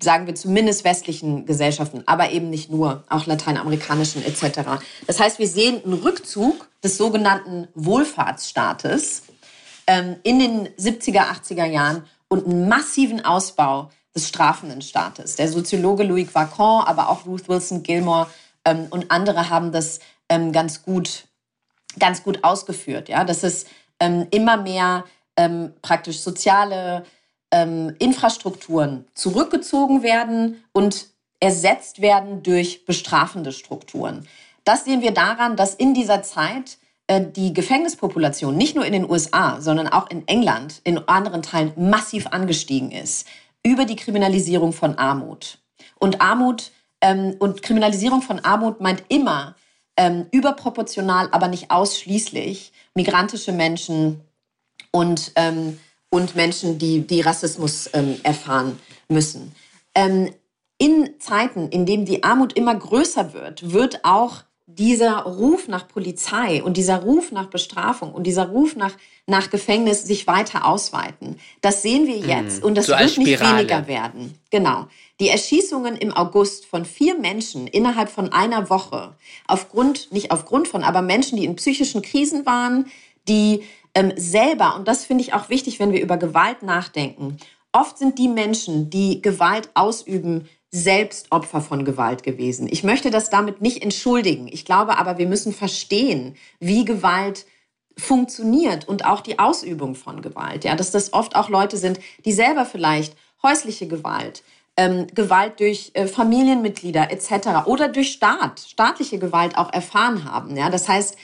sagen wir zumindest westlichen Gesellschaften, aber eben nicht nur, auch lateinamerikanischen etc. Das heißt, wir sehen einen Rückzug des sogenannten Wohlfahrtsstaates ähm, in den 70er, 80er Jahren und einen massiven Ausbau des strafenden Staates. Der Soziologe Louis Vacon, aber auch Ruth Wilson Gilmore ähm, und andere haben das ähm, ganz gut, ganz gut ausgeführt. Ja, dass es ähm, immer mehr ähm, praktisch soziale ähm, Infrastrukturen zurückgezogen werden und ersetzt werden durch bestrafende Strukturen. Das sehen wir daran, dass in dieser Zeit äh, die Gefängnispopulation nicht nur in den USA, sondern auch in England, in anderen Teilen massiv angestiegen ist über die Kriminalisierung von Armut. Und Armut ähm, und Kriminalisierung von Armut meint immer ähm, überproportional, aber nicht ausschließlich migrantische Menschen und, ähm, und Menschen, die, die Rassismus ähm, erfahren müssen. Ähm, in Zeiten, in denen die Armut immer größer wird, wird auch dieser Ruf nach Polizei und dieser Ruf nach Bestrafung und dieser Ruf nach, nach Gefängnis sich weiter ausweiten. Das sehen wir jetzt mm, und das so wird nicht weniger werden. Genau. Die Erschießungen im August von vier Menschen innerhalb von einer Woche, aufgrund, nicht aufgrund von, aber Menschen, die in psychischen Krisen waren, die ähm, selber, und das finde ich auch wichtig, wenn wir über Gewalt nachdenken, oft sind die Menschen, die Gewalt ausüben, selbst Opfer von Gewalt gewesen. Ich möchte das damit nicht entschuldigen. Ich glaube aber, wir müssen verstehen, wie Gewalt funktioniert und auch die Ausübung von Gewalt. Ja, dass das oft auch Leute sind, die selber vielleicht häusliche Gewalt, ähm, Gewalt durch äh, Familienmitglieder etc. oder durch Staat, staatliche Gewalt auch erfahren haben. Ja, das heißt,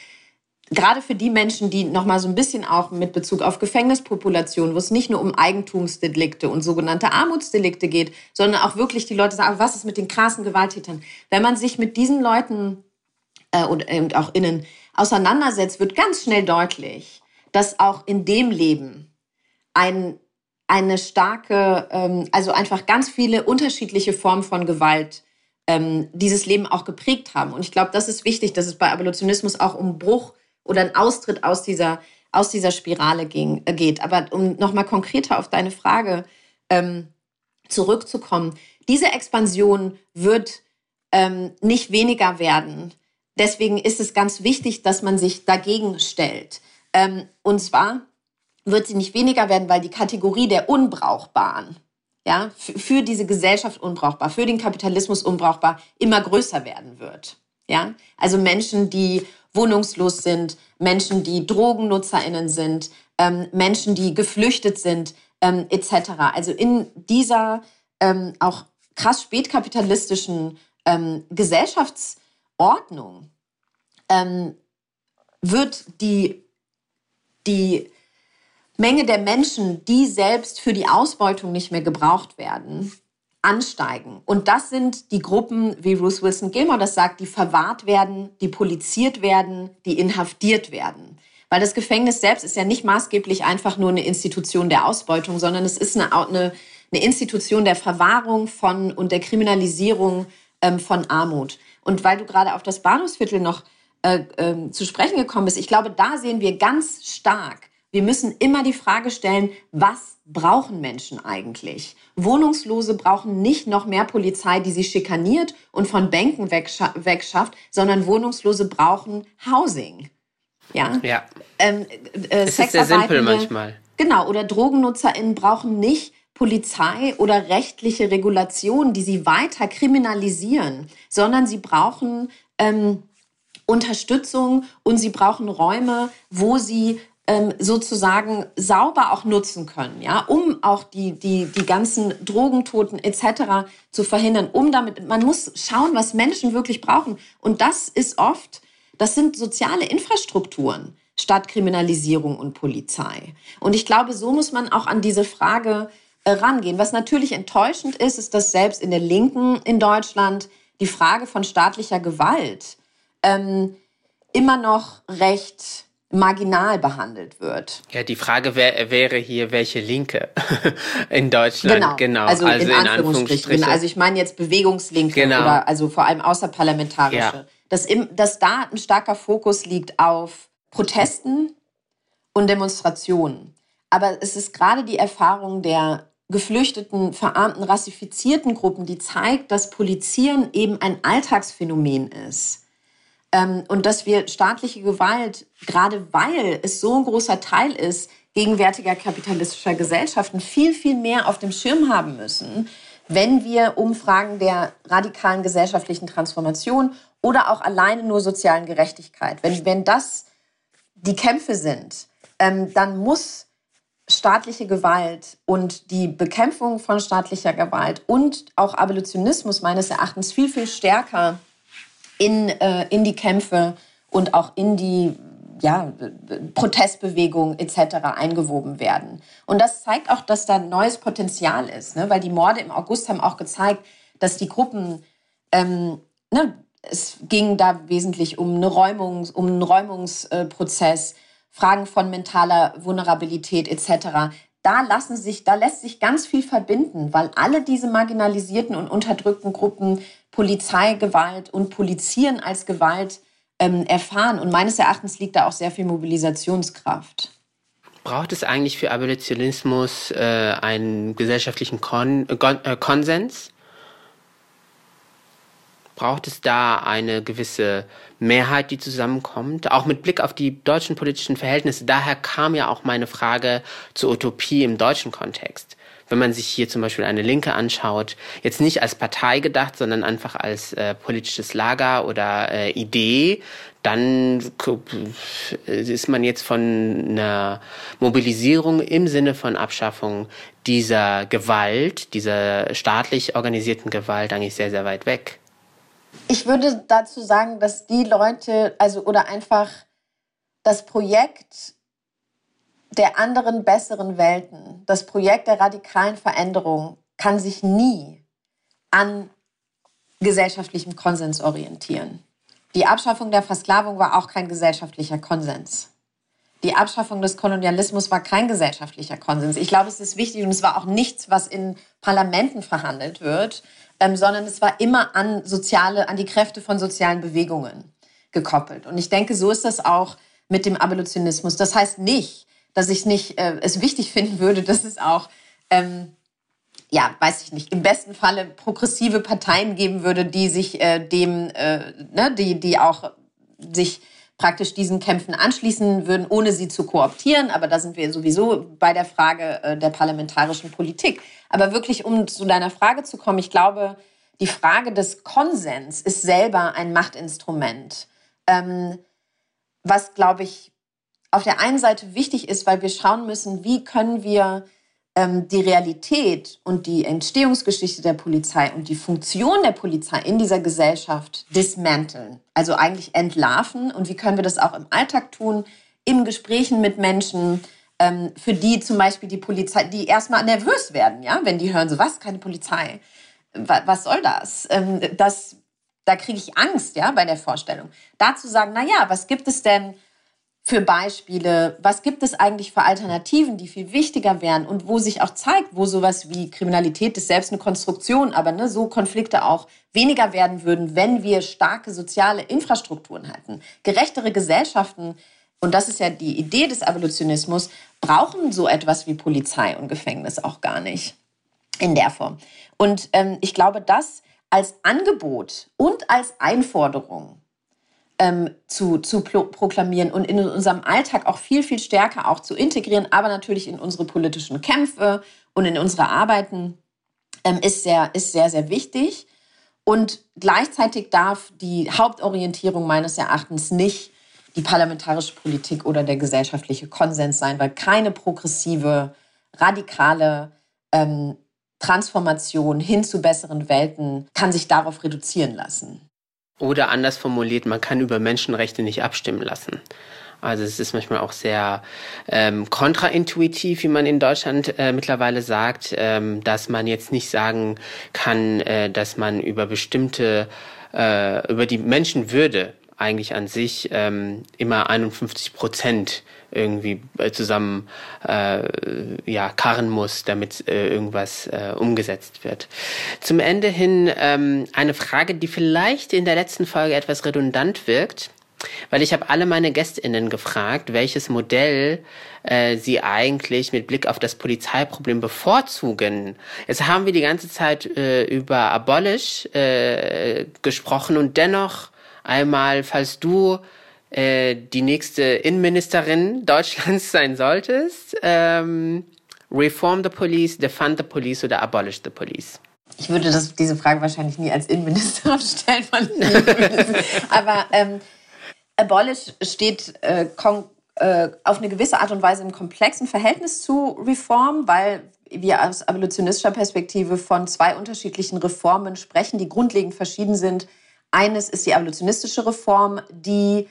gerade für die Menschen, die noch mal so ein bisschen auch mit Bezug auf Gefängnispopulation, wo es nicht nur um Eigentumsdelikte und sogenannte Armutsdelikte geht, sondern auch wirklich die Leute sagen, was ist mit den krassen Gewalttätern? Wenn man sich mit diesen Leuten äh, und, auch innen auseinandersetzt, wird ganz schnell deutlich, dass auch in dem Leben ein, eine starke, ähm, also einfach ganz viele unterschiedliche Formen von Gewalt ähm, dieses Leben auch geprägt haben. Und ich glaube, das ist wichtig, dass es bei Abolitionismus auch um Bruch oder ein Austritt aus dieser, aus dieser Spirale ging, äh, geht. Aber um nochmal konkreter auf deine Frage ähm, zurückzukommen, diese Expansion wird ähm, nicht weniger werden. Deswegen ist es ganz wichtig, dass man sich dagegen stellt. Ähm, und zwar wird sie nicht weniger werden, weil die Kategorie der Unbrauchbaren, ja, für diese Gesellschaft unbrauchbar, für den Kapitalismus unbrauchbar, immer größer werden wird. Ja, also Menschen, die wohnungslos sind, Menschen, die DrogennutzerInnen sind, ähm, Menschen, die geflüchtet sind, ähm, etc. Also in dieser ähm, auch krass spätkapitalistischen ähm, Gesellschaftsordnung ähm, wird die, die Menge der Menschen, die selbst für die Ausbeutung nicht mehr gebraucht werden, ansteigen. Und das sind die Gruppen, wie Ruth Wilson Gilmore das sagt, die verwahrt werden, die poliziert werden, die inhaftiert werden. Weil das Gefängnis selbst ist ja nicht maßgeblich einfach nur eine Institution der Ausbeutung, sondern es ist eine, eine, eine Institution der Verwahrung von und der Kriminalisierung ähm, von Armut. Und weil du gerade auf das Bahnhofsviertel noch äh, äh, zu sprechen gekommen bist, ich glaube, da sehen wir ganz stark, wir müssen immer die Frage stellen, was brauchen Menschen eigentlich? Wohnungslose brauchen nicht noch mehr Polizei, die sie schikaniert und von Bänken wegschafft, sondern Wohnungslose brauchen Housing. Ja. ja. Ähm, äh, es ist sehr simpel manchmal. Genau. Oder DrogennutzerInnen brauchen nicht Polizei oder rechtliche Regulationen, die sie weiter kriminalisieren, sondern sie brauchen ähm, Unterstützung und sie brauchen Räume, wo sie ähm, sozusagen sauber auch nutzen können, ja, um auch die, die, die ganzen Drogentoten etc. zu verhindern, um damit, man muss schauen, was Menschen wirklich brauchen. Und das ist oft, das sind soziale Infrastrukturen statt Kriminalisierung und Polizei. Und ich glaube, so muss man auch an diese Frage äh, rangehen. Was natürlich enttäuschend ist, ist, dass selbst in der Linken in Deutschland die Frage von staatlicher Gewalt ähm, immer noch recht marginal behandelt wird. Ja, die Frage wär, wäre hier, welche Linke [LAUGHS] in Deutschland, genau, genau. Also, also in, in Anführungsstrichen. Also ich meine jetzt Bewegungslinke genau. oder also vor allem außerparlamentarische. Ja. Dass, im, dass da ein starker Fokus liegt auf Protesten und Demonstrationen. Aber es ist gerade die Erfahrung der geflüchteten, verarmten, rassifizierten Gruppen, die zeigt, dass Polizieren eben ein Alltagsphänomen ist und dass wir staatliche Gewalt, gerade weil es so ein großer Teil ist gegenwärtiger kapitalistischer Gesellschaften, viel, viel mehr auf dem Schirm haben müssen, wenn wir Umfragen der radikalen gesellschaftlichen Transformation oder auch alleine nur sozialen Gerechtigkeit, wenn, wenn das die Kämpfe sind, ähm, dann muss staatliche Gewalt und die Bekämpfung von staatlicher Gewalt und auch Abolitionismus meines Erachtens viel, viel stärker in, äh, in die Kämpfe und auch in die ja, Protestbewegung etc. eingewoben werden. Und das zeigt auch, dass da neues Potenzial ist, ne? weil die Morde im August haben auch gezeigt, dass die Gruppen, ähm, ne, es ging da wesentlich um, eine Räumungs-, um einen Räumungsprozess, Fragen von mentaler Vulnerabilität etc. Da lassen sich, da lässt sich ganz viel verbinden, weil alle diese marginalisierten und unterdrückten Gruppen Polizeigewalt und Polizieren als Gewalt ähm, erfahren. Und meines Erachtens liegt da auch sehr viel Mobilisationskraft. Braucht es eigentlich für Abolitionismus äh, einen gesellschaftlichen Kon äh, Konsens? Braucht es da eine gewisse Mehrheit, die zusammenkommt? Auch mit Blick auf die deutschen politischen Verhältnisse. Daher kam ja auch meine Frage zur Utopie im deutschen Kontext wenn man sich hier zum Beispiel eine Linke anschaut, jetzt nicht als Partei gedacht, sondern einfach als äh, politisches Lager oder äh, Idee, dann ist man jetzt von einer Mobilisierung im Sinne von Abschaffung dieser Gewalt, dieser staatlich organisierten Gewalt eigentlich sehr, sehr weit weg. Ich würde dazu sagen, dass die Leute, also oder einfach das Projekt der anderen besseren Welten, das Projekt der radikalen Veränderung kann sich nie an gesellschaftlichem Konsens orientieren. Die Abschaffung der Versklavung war auch kein gesellschaftlicher Konsens. Die Abschaffung des Kolonialismus war kein gesellschaftlicher Konsens. Ich glaube, es ist wichtig und es war auch nichts, was in Parlamenten verhandelt wird, ähm, sondern es war immer an soziale, an die Kräfte von sozialen Bewegungen gekoppelt. Und ich denke, so ist das auch mit dem Abolitionismus. Das heißt nicht, dass ich nicht äh, es wichtig [LAUGHS] finden würde, dass es auch, ähm, ja, weiß ich nicht, im besten Falle progressive Parteien geben würde, die sich äh, dem, äh, ne, die, die auch sich praktisch diesen Kämpfen anschließen würden, ohne sie zu kooptieren. Aber da sind wir sowieso bei der Frage äh, der parlamentarischen Politik. Aber wirklich, um zu deiner Frage zu kommen, ich glaube, die Frage des Konsens ist selber ein Machtinstrument, ähm, was, glaube ich, auf der einen Seite wichtig ist, weil wir schauen müssen, wie können wir die Realität und die Entstehungsgeschichte der Polizei und die Funktion der Polizei in dieser Gesellschaft dismanteln, also eigentlich entlarven. Und wie können wir das auch im Alltag tun, in Gesprächen mit Menschen, ähm, für die zum Beispiel die Polizei, die erstmal nervös werden, ja, wenn die hören, so was, keine Polizei, was, soll das? Ähm, das da kriege ich Angst, ja, bei der Vorstellung. Dazu sagen, na ja, was gibt es denn für Beispiele? Was gibt es eigentlich für Alternativen, die viel wichtiger wären und wo sich auch zeigt, wo sowas wie Kriminalität ist selbst eine Konstruktion, aber ne, so Konflikte auch weniger werden würden, wenn wir starke soziale Infrastrukturen hätten. Gerechtere Gesellschaften, und das ist ja die Idee des Evolutionismus, brauchen so etwas wie Polizei und Gefängnis auch gar nicht in der Form. Und ähm, ich glaube, das als Angebot und als Einforderung ähm, zu, zu proklamieren und in unserem Alltag auch viel, viel stärker auch zu integrieren, aber natürlich in unsere politischen Kämpfe und in unsere Arbeiten ähm, ist, sehr, ist sehr, sehr wichtig. Und gleichzeitig darf die Hauptorientierung meines Erachtens nicht die parlamentarische Politik oder der gesellschaftliche Konsens sein, weil keine progressive, radikale ähm, Transformation hin zu besseren Welten kann sich darauf reduzieren lassen. Oder anders formuliert, man kann über Menschenrechte nicht abstimmen lassen. Also es ist manchmal auch sehr ähm, kontraintuitiv, wie man in Deutschland äh, mittlerweile sagt, ähm, dass man jetzt nicht sagen kann, äh, dass man über bestimmte, äh, über die Menschenwürde eigentlich an sich ähm, immer 51 Prozent irgendwie äh, zusammen äh, ja, karren muss, damit äh, irgendwas äh, umgesetzt wird. Zum Ende hin ähm, eine Frage, die vielleicht in der letzten Folge etwas redundant wirkt, weil ich habe alle meine Gästinnen gefragt, welches Modell äh, sie eigentlich mit Blick auf das Polizeiproblem bevorzugen. Jetzt haben wir die ganze Zeit äh, über Abolish äh, gesprochen und dennoch einmal, falls du äh, die nächste Innenministerin [LAUGHS] Deutschlands sein solltest, ähm, reform the police, defund the police oder abolish the police? Ich würde das, diese Frage wahrscheinlich nie als Innenministerin [LAUGHS] stellen. Aber ähm, abolish steht äh, äh, auf eine gewisse Art und Weise im komplexen Verhältnis zu Reform, weil wir aus abolitionistischer Perspektive von zwei unterschiedlichen Reformen sprechen, die grundlegend verschieden sind Eines ist die abolitionistische Reform, die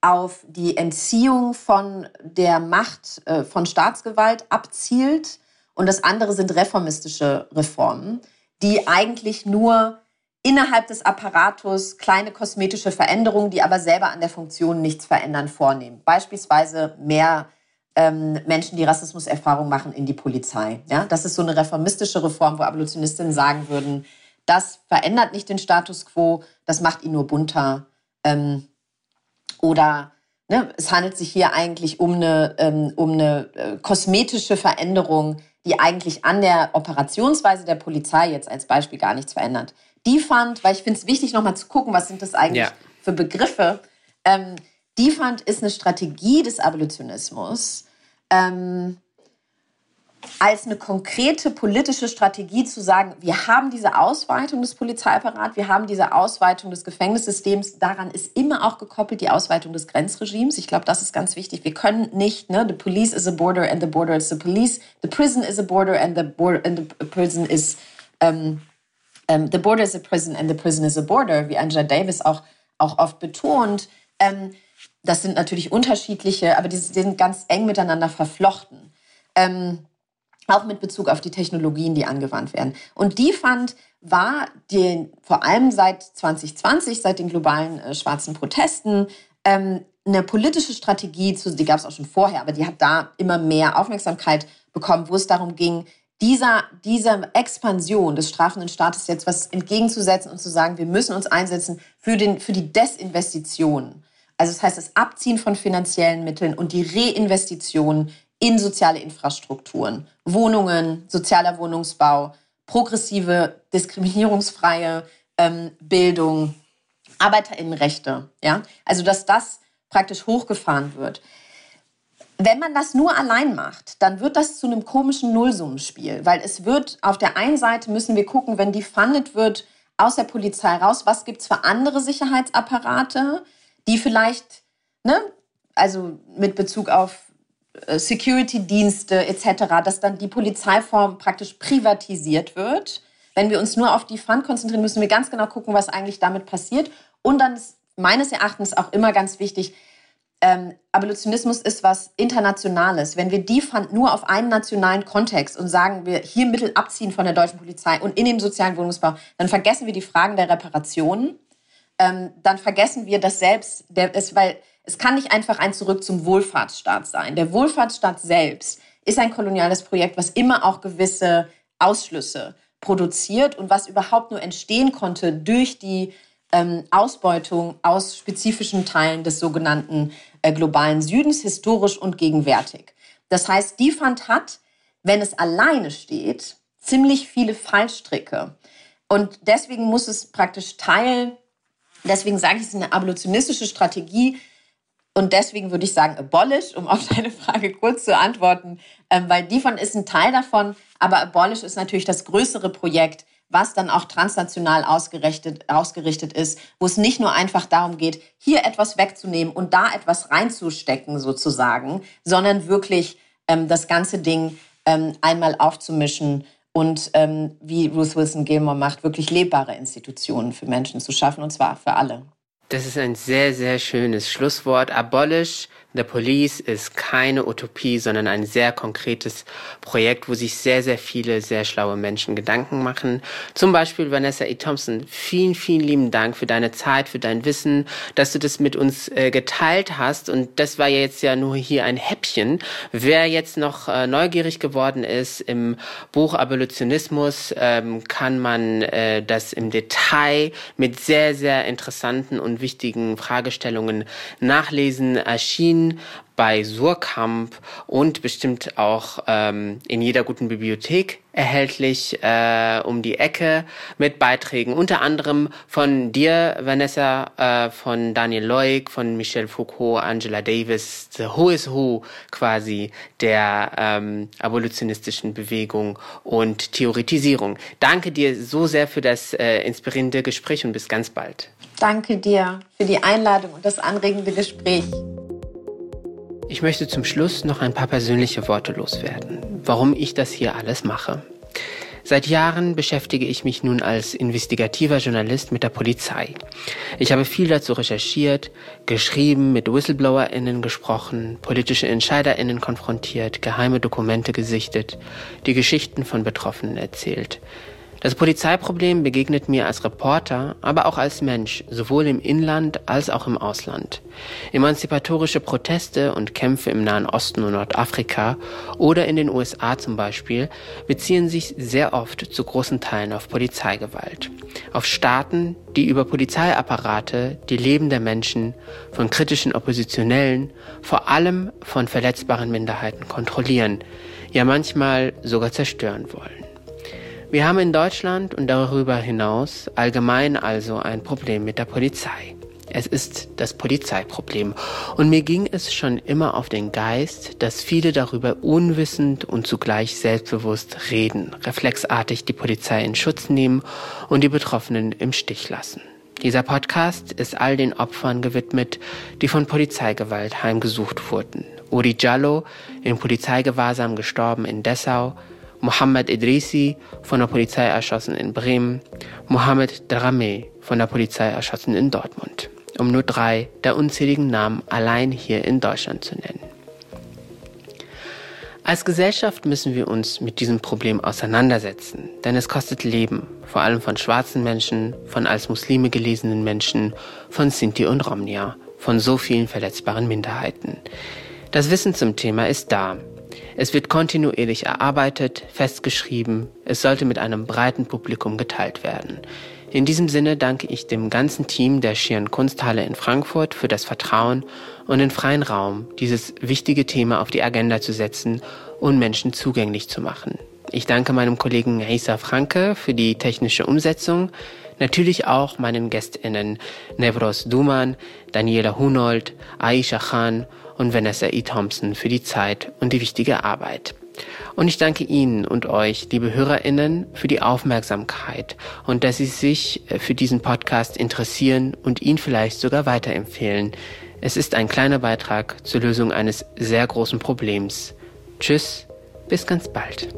auf die Entziehung von der Macht äh, von Staatsgewalt abzielt. Und das andere sind reformistische Reformen, die eigentlich nur innerhalb des Apparatus kleine kosmetische Veränderungen, die aber selber an der Funktion nichts verändern, vornehmen. Beispielsweise mehr ähm, Menschen, die Rassismuserfahrung machen, in die Polizei. Ja, das ist so eine reformistische Reform, wo Abolitionistinnen sagen würden, das verändert nicht den Status quo, das macht ihn nur bunter. Ähm, oder ne, es handelt sich hier eigentlich um eine, ähm, um eine äh, kosmetische Veränderung, die eigentlich an der Operationsweise der Polizei jetzt als Beispiel gar nichts verändert. Die fand, weil ich finde es wichtig, nochmal zu gucken, was sind das eigentlich ja. für Begriffe. Ähm, die fand, ist eine Strategie des Abolitionismus, ähm, als eine konkrete politische Strategie zu sagen, wir haben diese Ausweitung des Polizeiapparats, wir haben diese Ausweitung des Gefängnissystems, daran ist immer auch gekoppelt die Ausweitung des Grenzregimes. Ich glaube, das ist ganz wichtig. Wir können nicht, ne, the police is a border and the border is the police, the prison is a border and the, border, and the prison is, um, um, the border is a prison and the prison is a border, wie Angela Davis auch, auch oft betont. Ähm, das sind natürlich unterschiedliche, aber die, die sind ganz eng miteinander verflochten. Ähm, auch mit Bezug auf die Technologien, die angewandt werden. Und die fand, war den, vor allem seit 2020, seit den globalen äh, schwarzen Protesten, ähm, eine politische Strategie, zu, die gab es auch schon vorher, aber die hat da immer mehr Aufmerksamkeit bekommen, wo es darum ging, dieser, dieser Expansion des strafenden Staates jetzt was entgegenzusetzen und zu sagen, wir müssen uns einsetzen für, den, für die Desinvestition. Also das heißt, das Abziehen von finanziellen Mitteln und die Reinvestition in soziale Infrastrukturen, Wohnungen, sozialer Wohnungsbau, progressive, diskriminierungsfreie ähm, Bildung, Arbeiterinnenrechte. Ja? Also dass das praktisch hochgefahren wird. Wenn man das nur allein macht, dann wird das zu einem komischen Nullsummenspiel, weil es wird, auf der einen Seite müssen wir gucken, wenn die funded wird aus der Polizei raus, was gibt es für andere Sicherheitsapparate, die vielleicht, ne, also mit Bezug auf Security-Dienste etc., dass dann die Polizeiform praktisch privatisiert wird. Wenn wir uns nur auf die Fund konzentrieren, müssen wir ganz genau gucken, was eigentlich damit passiert. Und dann ist meines Erachtens auch immer ganz wichtig, ähm, Abolitionismus ist was Internationales. Wenn wir die Fund nur auf einen nationalen Kontext und sagen, wir hier Mittel abziehen von der deutschen Polizei und in den sozialen Wohnungsbau, dann vergessen wir die Fragen der Reparationen. Ähm, dann vergessen wir das selbst, der ist, weil es kann nicht einfach ein Zurück zum Wohlfahrtsstaat sein. Der Wohlfahrtsstaat selbst ist ein koloniales Projekt, was immer auch gewisse Ausschlüsse produziert und was überhaupt nur entstehen konnte durch die ähm, Ausbeutung aus spezifischen Teilen des sogenannten äh, globalen Südens, historisch und gegenwärtig. Das heißt, die Fund hat, wenn es alleine steht, ziemlich viele Fallstricke. Und deswegen muss es praktisch Teil, deswegen sage ich, es ist eine abolitionistische Strategie, und deswegen würde ich sagen abolish, um auf [LAUGHS] deine Frage kurz zu antworten, ähm, weil DIFON ist ein Teil davon, aber abolish ist natürlich das größere Projekt, was dann auch transnational ausgerichtet, ausgerichtet ist, wo es nicht nur einfach darum geht, hier etwas wegzunehmen und da etwas reinzustecken sozusagen, sondern wirklich ähm, das ganze Ding ähm, einmal aufzumischen und ähm, wie Ruth Wilson Gilmore macht, wirklich lebbare Institutionen für Menschen zu schaffen und zwar für alle. Das ist ein sehr, sehr schönes Schlusswort. Abolish The Police ist keine Utopie, sondern ein sehr konkretes Projekt, wo sich sehr, sehr viele sehr schlaue Menschen Gedanken machen. Zum Beispiel Vanessa E. Thompson. Vielen, vielen lieben Dank für deine Zeit, für dein Wissen, dass du das mit uns äh, geteilt hast. Und das war jetzt ja nur hier ein Häppchen. Wer jetzt noch äh, neugierig geworden ist im Buch Abolitionismus, ähm, kann man äh, das im Detail mit sehr, sehr interessanten und wichtigen Fragestellungen nachlesen. Erschienen bei Surkamp und bestimmt auch ähm, in jeder guten Bibliothek erhältlich äh, um die Ecke mit Beiträgen, unter anderem von dir, Vanessa, äh, von Daniel Loic, von Michel Foucault, Angela Davis, the Who is Who quasi der ähm, abolitionistischen Bewegung und Theoretisierung. Danke dir so sehr für das äh, inspirierende Gespräch und bis ganz bald. Danke dir für die Einladung und das anregende Gespräch. Ich möchte zum Schluss noch ein paar persönliche Worte loswerden, warum ich das hier alles mache. Seit Jahren beschäftige ich mich nun als investigativer Journalist mit der Polizei. Ich habe viel dazu recherchiert, geschrieben, mit WhistleblowerInnen gesprochen, politische EntscheiderInnen konfrontiert, geheime Dokumente gesichtet, die Geschichten von Betroffenen erzählt. Das Polizeiproblem begegnet mir als Reporter, aber auch als Mensch, sowohl im Inland als auch im Ausland. Emanzipatorische Proteste und Kämpfe im Nahen Osten und Nordafrika oder in den USA zum Beispiel beziehen sich sehr oft zu großen Teilen auf Polizeigewalt. Auf Staaten, die über Polizeiapparate die Leben der Menschen, von kritischen Oppositionellen, vor allem von verletzbaren Minderheiten kontrollieren, ja manchmal sogar zerstören wollen. Wir haben in Deutschland und darüber hinaus allgemein also ein Problem mit der Polizei. Es ist das Polizeiproblem. Und mir ging es schon immer auf den Geist, dass viele darüber unwissend und zugleich selbstbewusst reden, reflexartig die Polizei in Schutz nehmen und die Betroffenen im Stich lassen. Dieser Podcast ist all den Opfern gewidmet, die von Polizeigewalt heimgesucht wurden. Uri Jallo, in Polizeigewahrsam gestorben in Dessau, Mohammed Idrisi von der Polizei erschossen in Bremen, Mohammed Drameh von der Polizei erschossen in Dortmund, um nur drei der unzähligen Namen allein hier in Deutschland zu nennen. Als Gesellschaft müssen wir uns mit diesem Problem auseinandersetzen, denn es kostet Leben, vor allem von schwarzen Menschen, von als Muslime gelesenen Menschen, von Sinti und Romnia, von so vielen verletzbaren Minderheiten. Das Wissen zum Thema ist da, es wird kontinuierlich erarbeitet, festgeschrieben, es sollte mit einem breiten Publikum geteilt werden. In diesem Sinne danke ich dem ganzen Team der Schieren Kunsthalle in Frankfurt für das Vertrauen und den freien Raum, dieses wichtige Thema auf die Agenda zu setzen und Menschen zugänglich zu machen. Ich danke meinem Kollegen Isa Franke für die technische Umsetzung, natürlich auch meinen GästInnen Nevros Duman, Daniela Hunold, Aisha Khan und Vanessa E. Thompson für die Zeit und die wichtige Arbeit. Und ich danke Ihnen und euch, liebe HörerInnen, für die Aufmerksamkeit und dass Sie sich äh, für diesen Podcast interessieren und ihn vielleicht sogar weiterempfehlen. Es ist ein kleiner Beitrag zur Lösung eines sehr großen Problems. Tschüss, bis ganz bald.